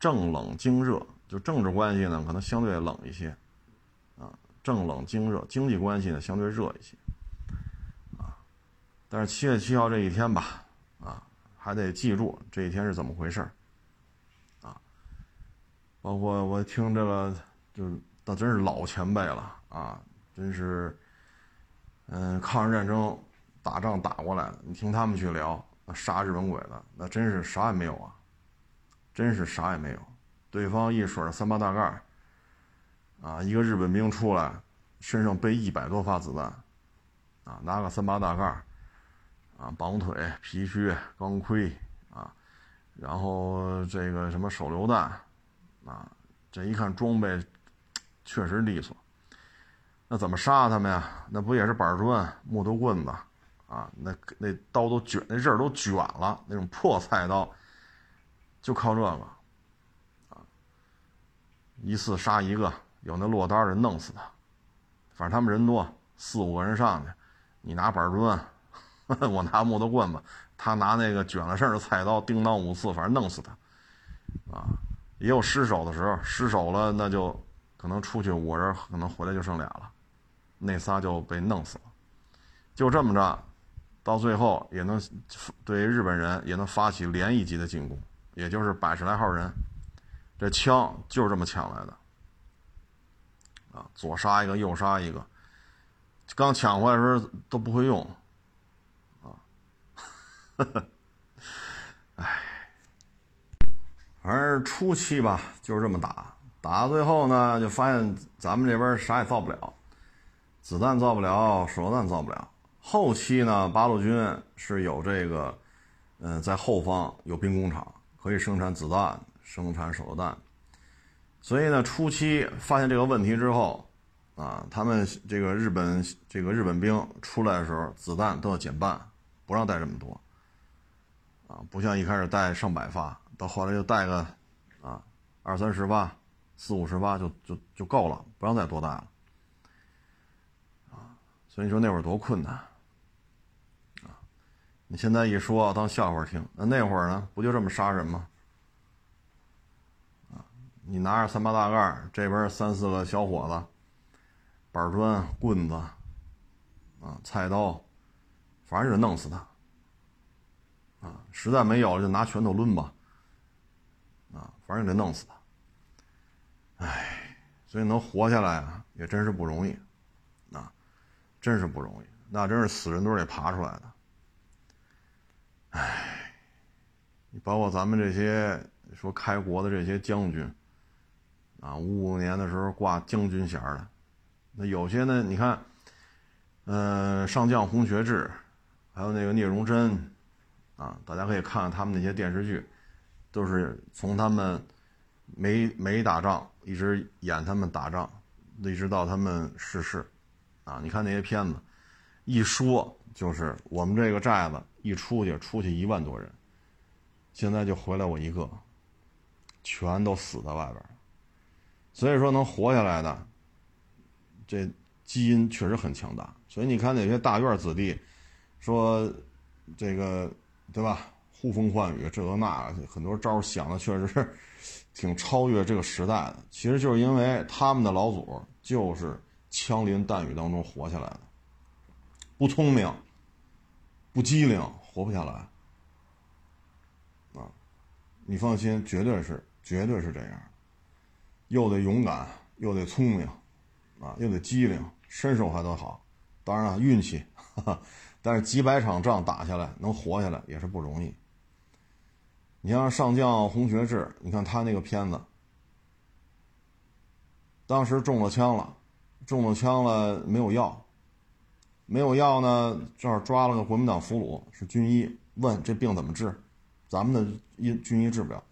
正冷经热，就政治关系呢，可能相对冷一些，啊，政冷经热，经济关系呢相对热一些，啊，但是七月七号这一天吧，啊，还得记住这一天是怎么回事儿，包括我听这个，就那真是老前辈了啊，真是，嗯，抗日战争打仗打过来的，你听他们去聊，那杀日本鬼子，那真是啥也没有啊，真是啥也没有。对方一水三八大盖啊，一个日本兵出来，身上背一百多发子弹，啊，拿个三八大盖啊，绑腿、皮靴、钢盔啊，然后这个什么手榴弹，啊，这一看装备确实利索。那怎么杀他们呀？那不也是板砖、木头棍子啊？那那刀都卷，那刃都卷了，那种破菜刀，就靠这个。啊一次杀一个，有那落单的弄死他。反正他们人多，四五个人上去，你拿板砖，我拿木头棍子，他拿那个卷了身的菜刀，叮当五次，反正弄死他。啊，也有失手的时候，失手了那就可能出去五个人，可能回来就剩俩了，那仨就被弄死了。就这么着，到最后也能对日本人也能发起连一级的进攻，也就是百十来号人。这枪就是这么抢来的，啊，左杀一个，右杀一个，刚抢回来的时候都不会用，啊，哎，反正初期吧就是这么打，打到最后呢，就发现咱们这边啥也造不了，子弹造不了，手榴弹造不了。后期呢，八路军是有这个，嗯，在后方有兵工厂，可以生产子弹。生产手榴弹，所以呢，初期发现这个问题之后，啊，他们这个日本这个日本兵出来的时候，子弹都要减半，不让带这么多，啊，不像一开始带上百发，到后来就带个啊二三十发、四五十发就就就够了，不让再多带了，啊，所以你说那会儿多困难，啊，你现在一说当笑话听，那那会儿呢，不就这么杀人吗？你拿着三八大盖这边三四个小伙子，板砖、棍子，啊，菜刀，反正是弄死他。啊，实在没有就拿拳头抡吧。反正得弄死他。唉，所以能活下来啊，也真是不容易，啊，真是不容易，那真是死人堆里爬出来的。唉，你包括咱们这些说开国的这些将军。啊，五五年的时候挂将军衔的，那有些呢，你看，呃，上将洪学智，还有那个聂荣臻，啊，大家可以看看他们那些电视剧，都是从他们没没打仗，一直演他们打仗，一直到他们逝世，啊，你看那些片子，一说就是我们这个寨子一出去，出去一万多人，现在就回来我一个，全都死在外边。所以说能活下来的，这基因确实很强大。所以你看那些大院子弟，说这个对吧？呼风唤雨，这个那很多招想的确实是 挺超越这个时代的。其实就是因为他们的老祖就是枪林弹雨当中活下来的，不聪明，不机灵，活不下来。啊，你放心，绝对是，绝对是这样。又得勇敢，又得聪明，啊，又得机灵，身手还得好，当然了，运气，但是几百场仗打下来，能活下来也是不容易。你像上将洪学智，你看他那个片子，当时中了枪了，中了枪了没有药，没有药呢，正好抓了个国民党俘虏，是军医，问这病怎么治，咱们的医军医治不了，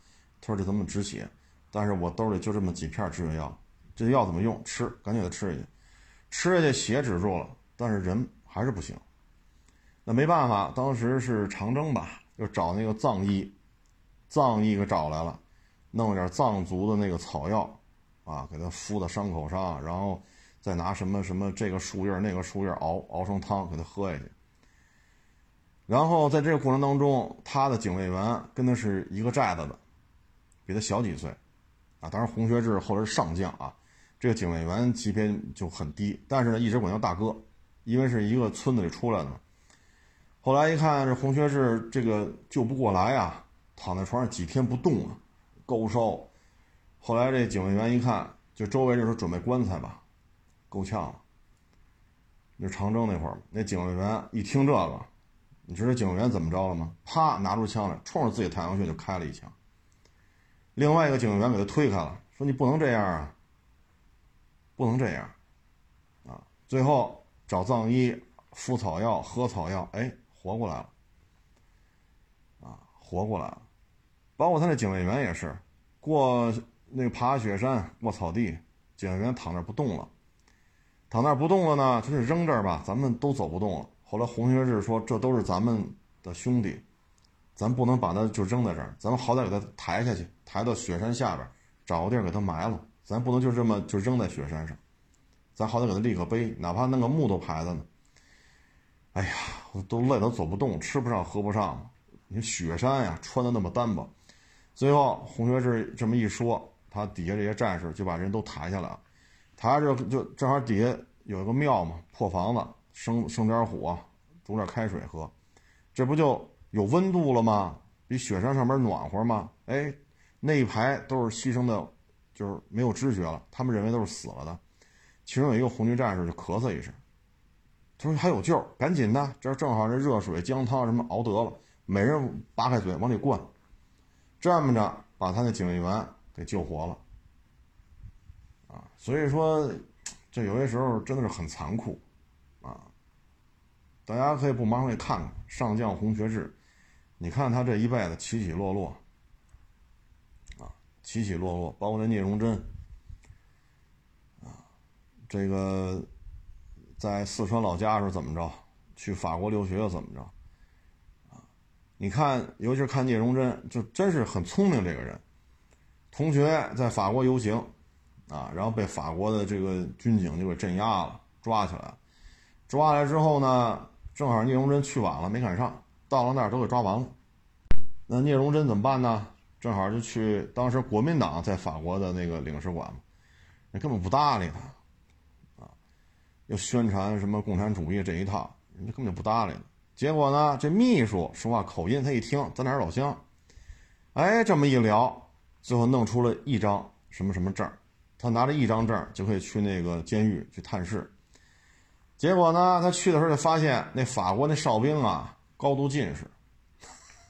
他说这怎么止血。但是我兜里就这么几片止血药，这药怎么用？吃，赶紧的吃下去，吃下去血止住了，但是人还是不行。那没办法，当时是长征吧，就找那个藏医，藏医给找来了，弄点藏族的那个草药，啊，给他敷在伤口上，然后再拿什么什么这个树叶那个树叶熬熬成汤给他喝下去。然后在这个过程当中，他的警卫员跟他是一个寨子的，比他小几岁。啊，当然洪学智后来是上将啊，这个警卫员级别就很低，但是呢一直管叫大哥，因为是一个村子里出来的。后来一看这洪学智这个救不过来啊，躺在床上几天不动啊，高烧。后来这警卫员一看，就周围就是准备棺材吧，够呛了。就长征那会儿，那警卫员一听这个，你知道警卫员怎么着了吗？啪，拿出枪来，冲着自己太阳穴就开了一枪。另外一个警卫员给他推开了，说：“你不能这样啊，不能这样，啊！”最后找藏医敷草药、喝草药，哎。活过来了，啊，活过来了，包括他那警卫员也是，过那个爬雪山，过草地，警卫员躺那不动了，躺那不动了呢，他就扔这儿吧，咱们都走不动了。后来洪学智说：“这都是咱们的兄弟，咱不能把他就扔在这儿，咱们好歹给他抬下去，抬到雪山下边，找个地儿给他埋了。咱不能就这么就扔在雪山上，咱好歹给他立个碑，哪怕弄个木头牌子呢。”哎呀，我都累得走不动，吃不上喝不上。你雪山呀，穿的那么单薄。最后洪学智这么一说，他底下这些战士就把人都抬下来了。抬着就正好底下有一个庙嘛，破房子，生生点火，煮点开水喝，这不就有温度了吗？比雪山上面暖和吗？哎，那一排都是牺牲的，就是没有知觉了，他们认为都是死了的。其中有一个红军战士就咳嗽一声。他说还有救，赶紧的，这正好这热水姜汤什么熬得了，每人扒开嘴往里灌，这么着把他的警卫员给救活了，啊，所以说这有些时候真的是很残酷，啊，大家可以不忙可以看看上将洪学智，你看他这一辈子起起落落，啊，起起落落，包括那聂荣臻，啊，这个。在四川老家是怎么着？去法国留学又怎么着？你看，尤其是看聂荣臻，就真是很聪明这个人。同学在法国游行，啊，然后被法国的这个军警就给镇压了，抓起来。抓来之后呢，正好聂荣臻去晚了，没赶上，到了那儿都给抓完了。那聂荣臻怎么办呢？正好就去当时国民党在法国的那个领事馆嘛，那根本不搭理他。啊又宣传什么共产主义这一套，人家根本就不搭理他。结果呢，这秘书说话口音，他一听咱俩是老乡，哎，这么一聊，最后弄出了一张什么什么证他拿着一张证就可以去那个监狱去探视。结果呢，他去的时候就发现那法国那哨兵啊高度近视，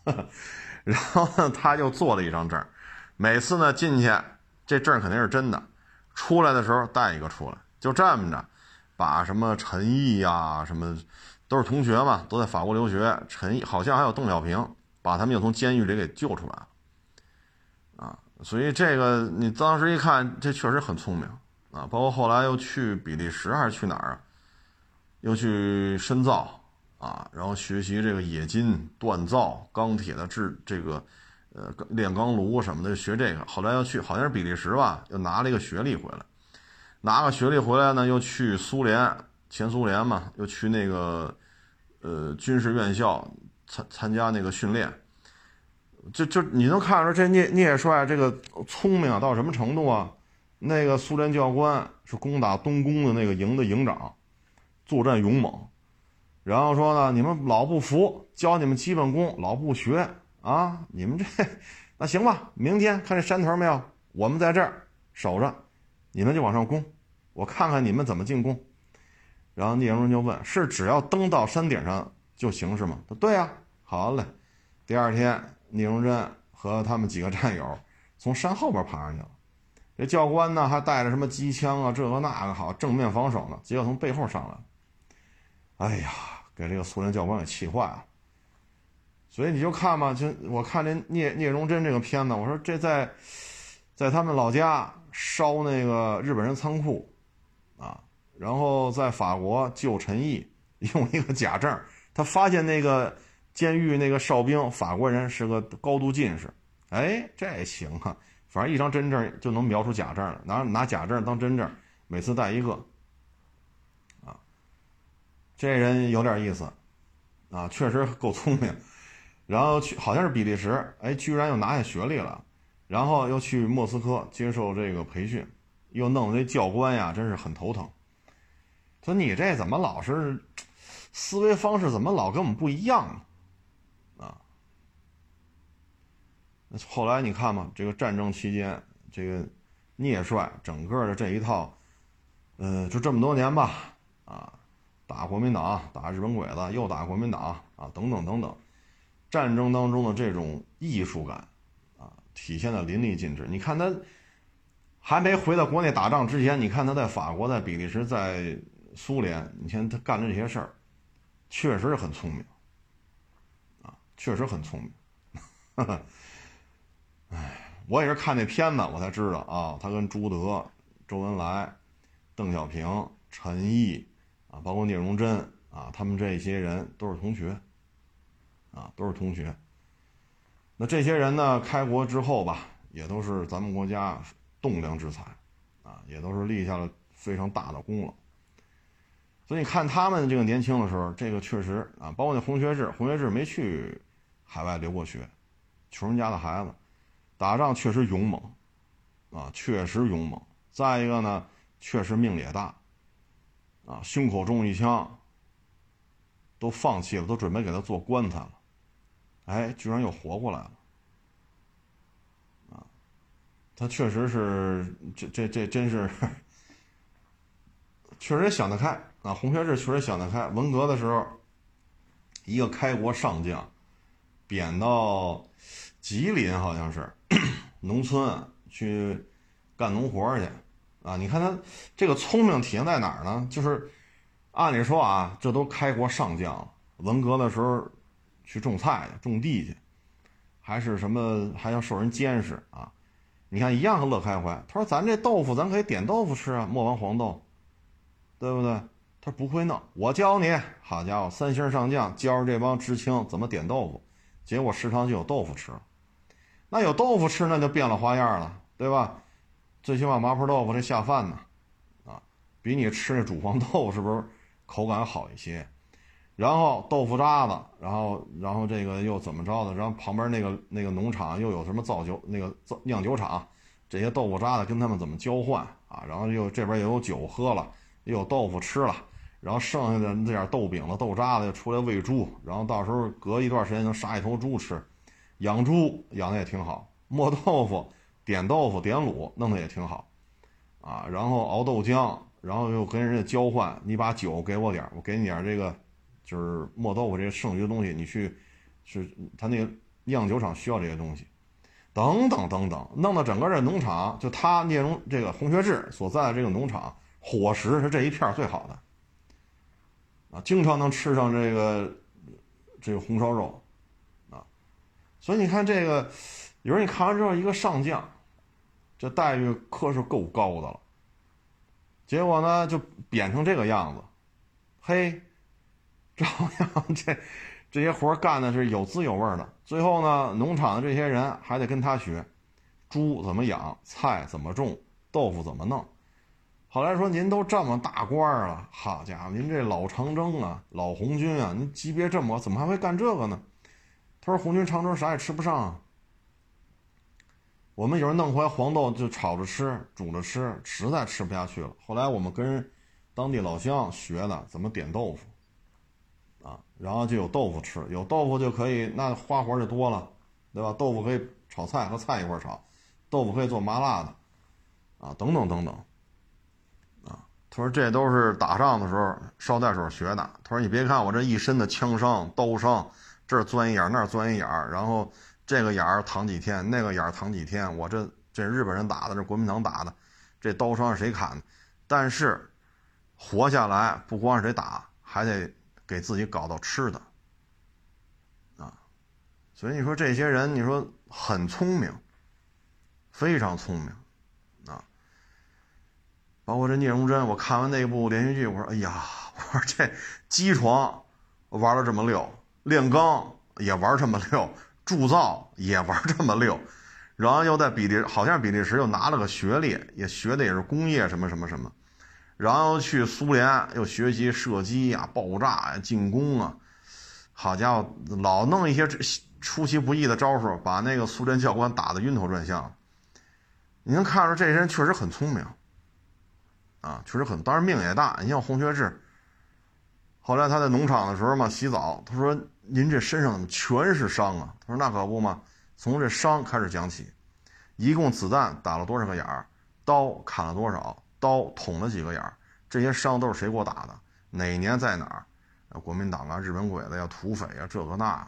然后呢他就做了一张证每次呢进去这证肯定是真的，出来的时候带一个出来，就这么着。把什么陈毅呀，什么都是同学嘛，都在法国留学。陈好像还有邓小平，把他们又从监狱里给救出来了，啊，所以这个你当时一看，这确实很聪明啊。包括后来又去比利时还是去哪儿啊，又去深造啊，然后学习这个冶金、锻造、钢铁的制这个，呃，炼钢炉什么的，学这个。后来又去好像是比利时吧，又拿了一个学历回来。拿个学历回来呢，又去苏联，前苏联嘛，又去那个，呃，军事院校参参加那个训练。就就你能看出这聂聂帅这个聪明啊到什么程度啊？那个苏联教官是攻打东宫的那个营的营长，作战勇猛。然后说呢，你们老不服，教你们基本功，老不学啊，你们这那行吧，明天看这山头没有？我们在这儿守着。你们就往上攻，我看看你们怎么进攻。然后聂荣臻就问：“是只要登到山顶上就行是吗？”他对呀，好嘞。第二天，聂荣臻和他们几个战友从山后边爬上去了。这教官呢，还带着什么机枪啊，这个那个，好正面防守呢。结果从背后上来，哎呀，给这个苏联教官给气坏了。所以你就看吧，就我看这聂聂荣臻这个片子，我说这在在他们老家。烧那个日本人仓库，然后在法国救陈毅，用一个假证，他发现那个监狱那个哨兵法国人是个高度近视，哎，这行啊，反正一张真证就能描出假证了，拿拿假证当真证，每次带一个，啊，这人有点意思，啊，确实够聪明，然后去好像是比利时，哎，居然又拿下学历了。然后又去莫斯科接受这个培训，又弄这教官呀，真是很头疼。说你这怎么老是思维方式怎么老跟我们不一样呢？啊？后来你看嘛，这个战争期间，这个聂帅整个的这一套，呃，就这么多年吧，啊，打国民党，打日本鬼子，又打国民党，啊，等等等等，战争当中的这种艺术感，啊，体现的淋漓尽致。你看他还没回到国内打仗之前，你看他在法国、在比利时、在。苏联，你看他干的这些事儿，确实是很聪明，啊，确实很聪明。哎，我也是看那片子我才知道啊，他跟朱德、周恩来、邓小平、陈毅啊，包括聂荣臻啊，他们这些人都是同学，啊，都是同学。那这些人呢，开国之后吧，也都是咱们国家栋梁之才，啊，也都是立下了非常大的功劳。所以你看他们这个年轻的时候，这个确实啊，包括那洪学智，洪学智没去海外留过学，穷人家的孩子，打仗确实勇猛，啊，确实勇猛。再一个呢，确实命也大，啊，胸口中一枪，都放弃了，都准备给他做棺材了，哎，居然又活过来了，啊，他确实是这这这真是，确实想得开。啊，洪学智确实想得开。文革的时候，一个开国上将，贬到吉林，好像是农村去干农活去。啊，你看他这个聪明体现在哪儿呢？就是按理说啊，这都开国上将，文革的时候去种菜去、种地去，还是什么还要受人监视啊？你看一样乐开怀。他说：“咱这豆腐，咱可以点豆腐吃啊，磨完黄豆，对不对？”他不会弄，我教你。好家伙，三星上将教这帮知青怎么点豆腐，结果食堂就有豆腐吃。那有豆腐吃，那就变了花样了，对吧？最起码麻婆豆腐这下饭呢，啊，比你吃那煮黄豆腐是不是口感好一些？然后豆腐渣子，然后然后这个又怎么着的？然后旁边那个那个农场又有什么造酒那个造酿酒厂，这些豆腐渣子跟他们怎么交换啊？然后又这边也有酒喝了，又有豆腐吃了。然后剩下的那点豆饼子、豆渣子就出来喂猪，然后到时候隔一段时间能杀一头猪吃。养猪养的也挺好，磨豆腐、点豆腐、点卤弄得也挺好，啊，然后熬豆浆，然后又跟人家交换，你把酒给我点我给你点这个，就是磨豆腐这些剩余的东西，你去，是他那个酿酒厂需要这些东西，等等等等，弄得整个这农场，就他聂荣这个洪学智所在的这个农场，伙食是这一片最好的。啊，经常能吃上这个这个红烧肉，啊，所以你看这个，有人你看完之后，一个上将，这待遇可是够高的了。结果呢，就贬成这个样子，嘿，照样这这些活干的是有滋有味的。最后呢，农场的这些人还得跟他学，猪怎么养，菜怎么种，豆腐怎么弄。后来说您都这么大官了，好家伙，您这老长征啊，老红军啊，您级别这么，怎么还会干这个呢？他说红军长征啥也吃不上，我们有人弄回来黄豆就炒着吃，煮着吃，实在吃不下去了。后来我们跟当地老乡学的怎么点豆腐，啊，然后就有豆腐吃，有豆腐就可以，那花活就多了，对吧？豆腐可以炒菜和菜一块炒，豆腐可以做麻辣的，啊，等等等等。他说：“这都是打仗的时候捎带手学的。”他说：“你别看我这一身的枪伤、刀伤，这钻一眼，那钻一眼，然后这个眼儿躺几天，那个眼儿躺几天。我这这日本人打的，这国民党打的，这刀伤是谁砍的？但是活下来不光是得打，还得给自己搞到吃的啊。所以你说这些人，你说很聪明，非常聪明。”包括这聂荣臻，我看完那部连续剧，我说：“哎呀，我说这机床玩的这么溜，炼钢也玩这么溜，铸造也玩这么溜，然后又在比利，好像比利时又拿了个学历，也学的也是工业什么什么什么，然后去苏联又学习射击呀、爆炸呀、进攻啊，好家伙，老弄一些出其不意的招数，把那个苏联教官打得晕头转向。你能看出这些人确实很聪明，啊，确实很，当然命也大。你像洪学智，后来他在农场的时候嘛，洗澡，他说：“您这身上怎么全是伤啊？”他说：“那可不嘛，从这伤开始讲起，一共子弹打了多少个眼儿，刀砍了多少，刀捅了几个眼儿，这些伤都是谁给我打的？哪年在哪儿？国民党啊，日本鬼子呀，土匪呀，这个那。”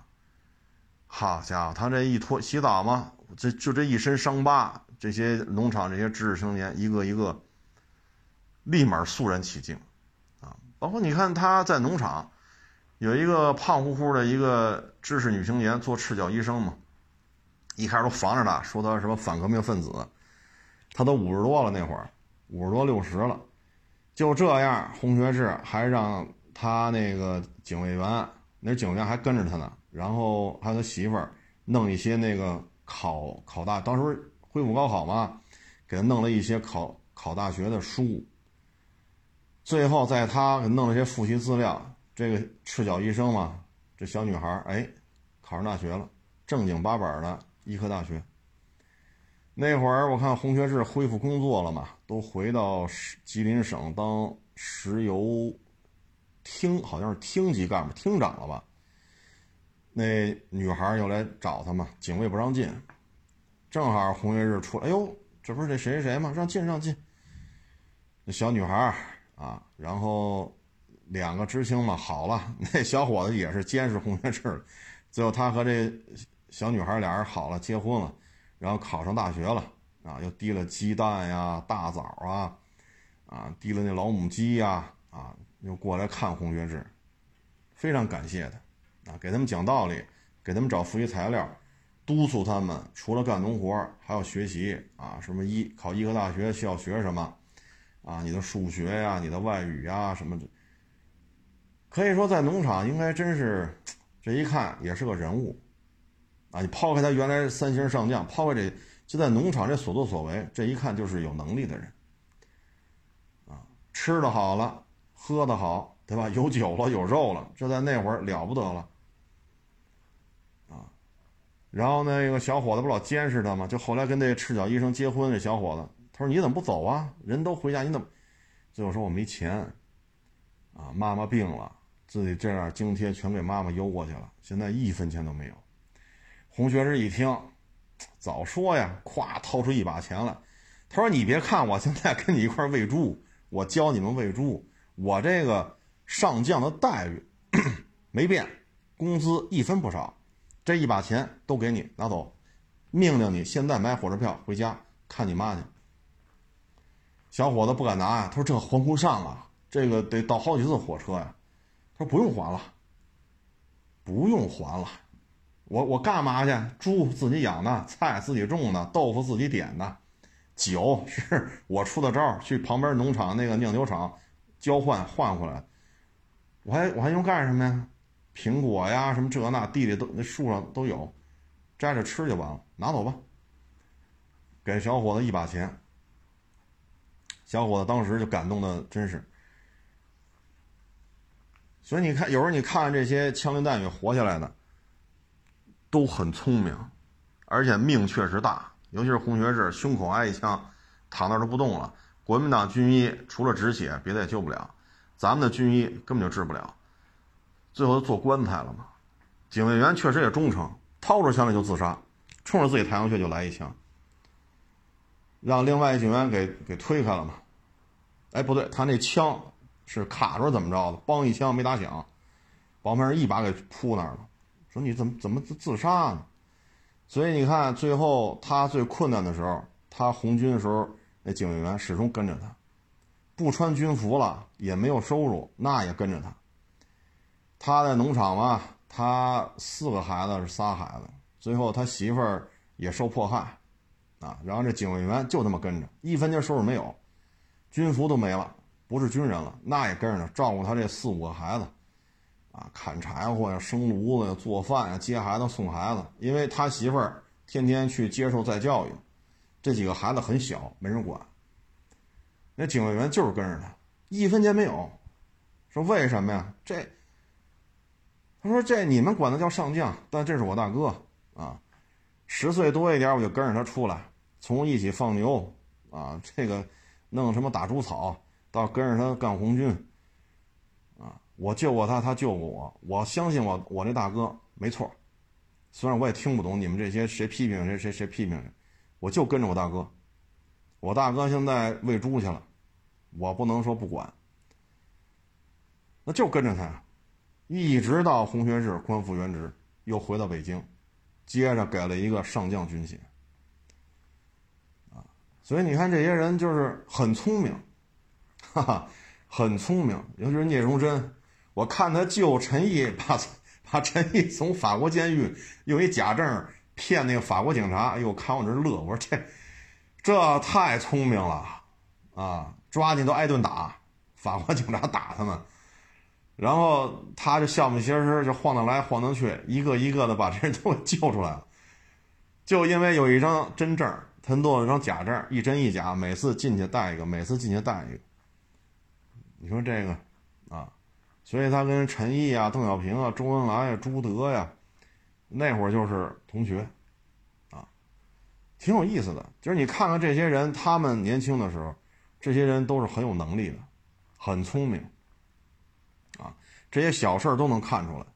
好家伙，他这一脱洗澡嘛，这就这一身伤疤，这些农场这些知识青年一个一个，立马肃然起敬，啊，包括你看他在农场，有一个胖乎乎的一个知识女青年做赤脚医生嘛，一开始都防着他，说他什么反革命分子，他都五十多了那会儿，五十多六十了，就这样，洪学智还让他那个警卫员，那警卫员还跟着他呢。然后还有他媳妇儿弄一些那个考考大，当时恢复高考嘛，给他弄了一些考考大学的书。最后在他给弄了些复习资料，这个赤脚医生嘛，这小女孩哎，考上大学了，正经八百的医科大学。那会儿我看洪学智恢复工作了嘛，都回到吉林省当石油厅，好像是厅级干部、厅长了吧。那女孩又来找他嘛，警卫不让进，正好红月日出来，哎呦，这不是这谁谁谁吗？让进让进。那小女孩啊，然后两个知青嘛，好了，那小伙子也是监视红学志，最后他和这小女孩俩人好了，结婚了，然后考上大学了啊，又提了鸡蛋呀、大枣啊，啊，提了那老母鸡呀，啊，又过来看红学志，非常感谢他。啊，给他们讲道理，给他们找复习材料，督促他们除了干农活还要学习啊。什么医考医科大学需要学什么？啊，你的数学呀，你的外语呀，什么的。可以说在农场应该真是，这一看也是个人物。啊，你抛开他原来三星上将，抛开这就在农场这所作所为，这一看就是有能力的人。啊，吃的好了，喝的好，对吧？有酒了，有肉了，这在那会儿了不得了。啊然后那个小伙子不老监视他吗？就后来跟那赤脚医生结婚，这小伙子他说：“你怎么不走啊？人都回家，你怎么？”最后说：“我没钱，啊，妈妈病了，自己这样津贴全给妈妈邮过去了，现在一分钱都没有。”洪学士一听，早说呀，咵掏出一把钱来，他说：“你别看我现在跟你一块喂猪，我教你们喂猪，我这个上将的待遇没变，工资一分不少。”这一把钱都给你拿走，命令你现在买火车票回家看你妈去。小伙子不敢拿呀，他说这还不上啊，这个得倒好几次火车呀。他说不用还了，不用还了，我我干嘛去？猪自己养的，菜自己种的，豆腐自己点的，酒是我出的招去旁边农场那个酿酒厂交换换回来，我还我还用干什么呀？苹果呀，什么这那地里都那树上都有，摘着吃就完了，拿走吧。给小伙子一把钱，小伙子当时就感动的真是。所以你看，有时候你看这些枪林弹雨活下来的，都很聪明，而且命确实大。尤其是洪学智，胸口挨一枪，躺那都不动了。国民党军医除了止血，别的也救不了，咱们的军医根本就治不了。最后做棺材了嘛？警卫员确实也忠诚，掏出枪来就自杀，冲着自己太阳穴就来一枪，让另外一警员给给推开了嘛。哎，不对，他那枪是卡住怎么着的？梆一枪没打响，把门一把给扑那儿了。说你怎么怎么自杀呢？所以你看，最后他最困难的时候，他红军的时候，那警卫员始终跟着他，不穿军服了，也没有收入，那也跟着他。他在农场嘛，他四个孩子是仨孩子，最后他媳妇儿也受迫害，啊，然后这警卫员就这么跟着，一分钱收入没有，军服都没了，不是军人了，那也跟着呢，照顾他这四五个孩子，啊，砍柴火呀，生炉子呀，做饭呀，接孩子送孩子，因为他媳妇儿天天去接受再教育，这几个孩子很小，没人管，那警卫员就是跟着他，一分钱没有，说为什么呀？这。他说：“这你们管他叫上将，但这是我大哥啊！十岁多一点，我就跟着他出来，从一起放牛啊，这个弄什么打猪草，到跟着他干红军，啊，我救过他，他救过我，我相信我我这大哥没错。虽然我也听不懂你们这些谁批评谁谁谁批评谁，我就跟着我大哥。我大哥现在喂猪去了，我不能说不管，那就跟着他，一直到洪学智官复原职，又回到北京，接着给了一个上将军衔。所以你看这些人就是很聪明，哈哈，很聪明。尤其是聂荣臻，我看他救陈毅，把把陈毅从法国监狱用一假证骗那个法国警察，哎呦，看我这乐，我说这。这太聪明了，啊，抓紧都挨顿打，法国警察打他们，然后他就笑眯嘻嘻就晃荡来晃荡去，一个一个的把这人都给救出来了，就因为有一张真证，他弄了张假证，一真一假，每次进去带一个，每次进去带一个，你说这个，啊，所以他跟陈毅啊、邓小平啊、周恩来啊、朱德呀，那会儿就是同学。啊挺有意思的，就是你看看这些人，他们年轻的时候，这些人都是很有能力的，很聪明，啊，这些小事都能看出来。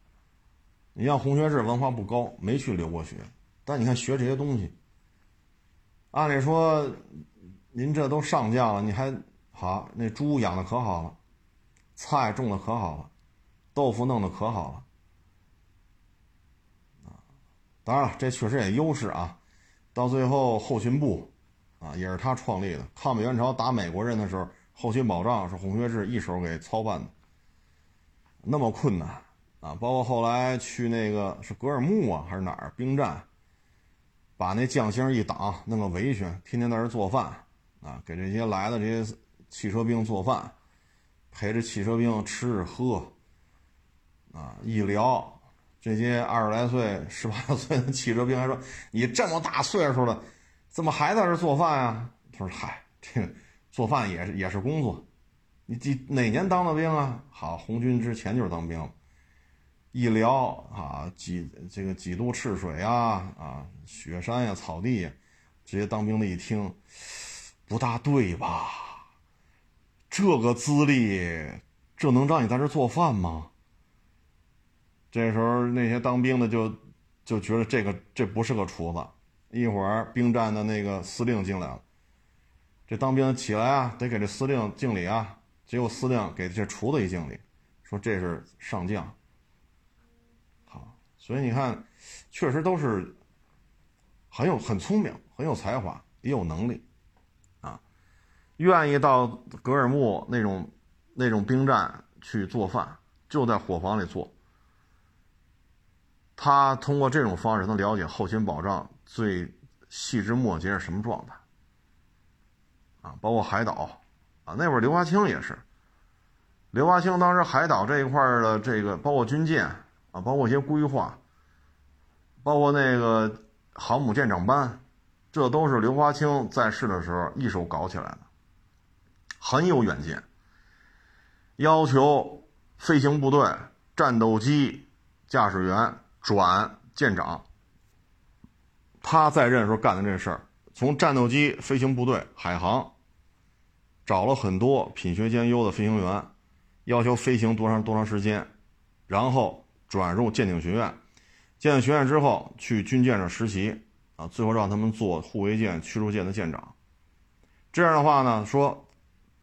你像洪学智，文化不高，没去留过学，但你看学这些东西，按理说，您这都上将了，你还好，那猪养的可好了，菜种的可好了，豆腐弄的可好了，啊，当然了，这确实也优势啊。到最后，后勤部，啊，也是他创立的。抗美援朝打美国人的时候，后勤保障是洪学智一手给操办的。那么困难啊！包括后来去那个是格尔木啊，还是哪儿兵站，把那酱星一挡，弄个围裙，天天在这做饭啊，给这些来的这些汽车兵做饭，陪着汽车兵吃喝，啊，一聊。这些二十来岁、十八岁的汽车兵还说：“你这么大岁数了，怎么还在这做饭呀？”他说：“嗨，这个做饭也是也是工作。你几哪年当的兵啊？好，红军之前就是当兵。一聊啊，几这个几度赤水啊啊，雪山呀、草地呀，这些当兵的一听，不大对吧？这个资历，这能让你在这做饭吗？”这时候那些当兵的就就觉得这个这不是个厨子，一会儿兵站的那个司令进来了，这当兵起来啊，得给这司令敬礼啊。结果司令给这厨子一敬礼，说这是上将。所以你看，确实都是很有很聪明、很有才华、也有能力啊，愿意到格尔木那种那种兵站去做饭，就在伙房里做。他通过这种方式能了解后勤保障最细枝末节是什么状态，啊，包括海岛，啊，那会儿刘华清也是，刘华清当时海岛这一块的这个，包括军舰，啊，包括一些规划，包括那个航母舰长班，这都是刘华清在世的时候一手搞起来的，很有远见，要求飞行部队、战斗机驾驶员。转舰长，他在任时候干的这事儿，从战斗机飞行部队、海航找了很多品学兼优的飞行员，要求飞行多长多长时间，然后转入舰艇学院，舰艇学院之后去军舰上实习，啊，最后让他们做护卫舰、驱逐舰的舰长。这样的话呢，说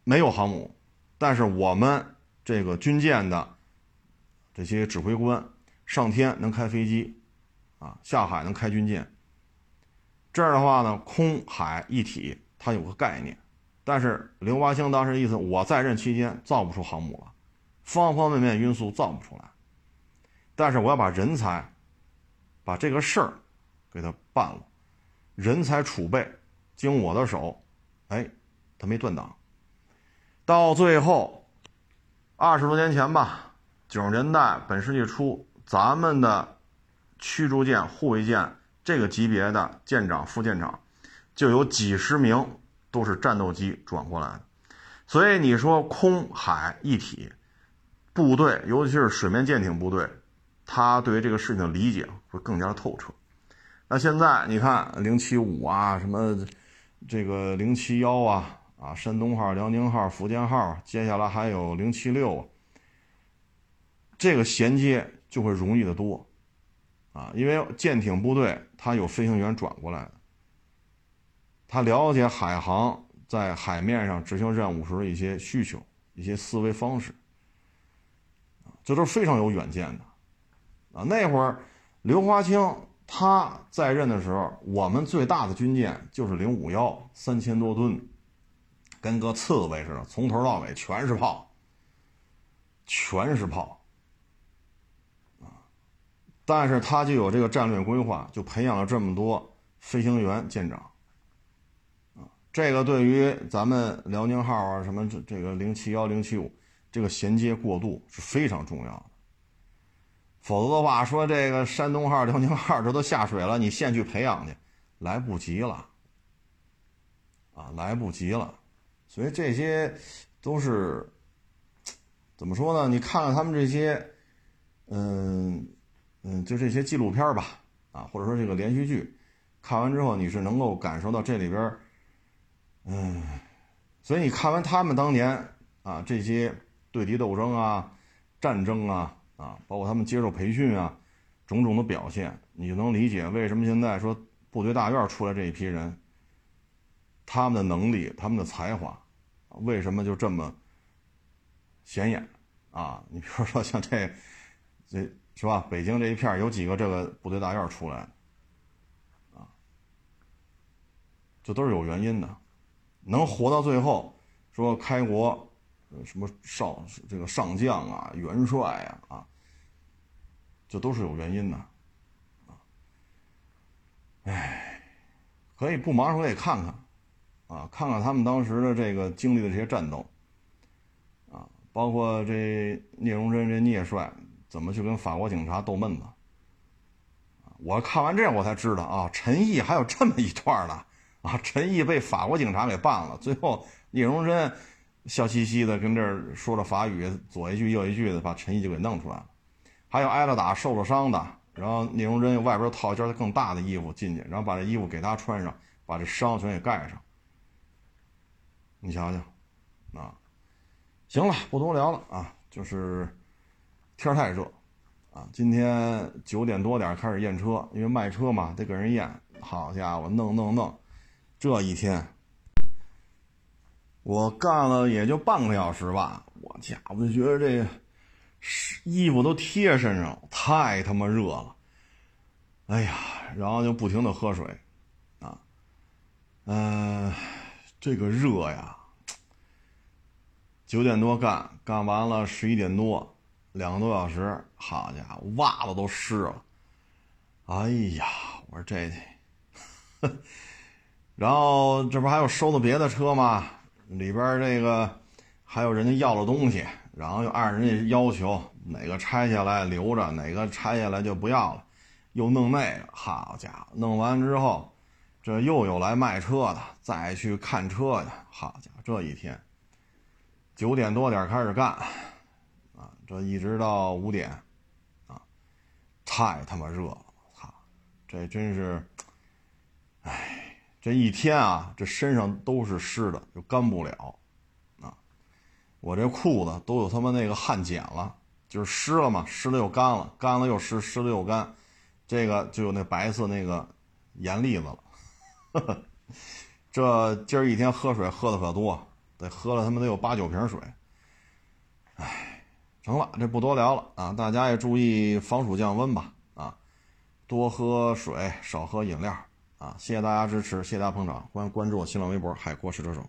没有航母，但是我们这个军舰的这些指挥官。上天能开飞机，啊，下海能开军舰。这样的话呢，空海一体，它有个概念。但是刘华清当时意思，我在任期间造不出航母了，方方面面因素造不出来。但是我要把人才，把这个事儿给他办了，人才储备经我的手，哎，他没断档。到最后，二十多年前吧，九十年代本世纪初。咱们的驱逐舰、护卫舰这个级别的舰长、副舰长，就有几十名都是战斗机转过来的。所以你说空海一体部队，尤其是水面舰艇部队，他对于这个事情的理解会更加透彻。那现在你看零七五啊，什么这个零七幺啊啊，山东号、辽宁号、福建号，接下来还有零七六，这个衔接就会容易的多。啊，因为舰艇部队它有飞行员转过来的，他了解海航在海面上执行任务时的一些需求、一些思维方式，这都是非常有远见的。啊。那会儿刘华清。他在任的时候，我们最大的军舰就是零五幺，三千多吨，跟个刺猬似的，从头到尾全是炮，全是炮，啊！但是他就有这个战略规划，就培养了这么多飞行员舰长，啊，这个对于咱们辽宁号啊，什么这这个零七幺、零七五，这个衔接过渡是非常重要的。否则的话，说这个山东号、辽宁号这都下水了，你现去培养去，来不及了，啊，来不及了。所以这些都是怎么说呢？你看看他们这些，嗯嗯，就这些纪录片吧，啊，或者说这个连续剧，看完之后你是能够感受到这里边，嗯，所以你看完他们当年啊这些对敌斗争啊、战争啊。啊，包括他们接受培训啊，种种的表现，你就能理解为什么现在说部队大院出来这一批人，他们的能力、他们的才华，为什么就这么显眼啊？你比如说像这，这是吧？北京这一片有几个这个部队大院出来的啊？这都是有原因的，能活到最后，说开国。什么上这个上将啊、元帅啊啊，这都是有原因的，啊，哎，可以不忙的时候也看看，啊，看看他们当时的这个经历的这些战斗，啊，包括这聂荣臻这聂帅怎么去跟法国警察斗闷子，我看完这我才知道啊，陈毅还有这么一段呢，啊，陈毅被法国警察给办了，最后聂荣臻。笑嘻嘻的跟这儿说着法语，左一句右一句的，把陈毅就给弄出来了。还有挨了打、受了伤的，然后聂荣臻外边套一件更大的衣服进去，然后把这衣服给他穿上，把这伤全给盖上。你瞧瞧，啊，行了，不多聊了啊，就是天太热啊。今天九点多点开始验车，因为卖车嘛，得给人验。好家伙，弄弄弄，这一天。我干了也就半个小时吧，我家我就觉得这衣服都贴身上，太他妈热了。哎呀，然后就不停的喝水，啊，嗯，这个热呀，九点多干，干完了十一点多，两个多小时，好家伙，袜子都湿了。哎呀，我说这，然后这不还有收的别的车吗？里边这个还有人家要的东西，然后又按人家要求，哪个拆下来留着，哪个拆下来就不要了，又弄那个，好家伙，弄完之后，这又有来卖车的，再去看车的，好家伙，这一天九点多点开始干，啊，这一直到五点，啊，太他妈热了，我操，这真是，哎。这一天啊，这身上都是湿的，就干不了，啊，我这裤子都有他妈那个汗碱了，就是湿了嘛，湿了又干了，干了又湿，湿了又干，这个就有那白色那个盐粒子了。这今儿一天喝水喝的可多，得喝了他妈得有八九瓶水。哎，成了，这不多聊了啊，大家也注意防暑降温吧，啊，多喝水，少喝饮料。啊，谢谢大家支持，谢谢大家捧场，关关注我新浪微博“海阔试车手”。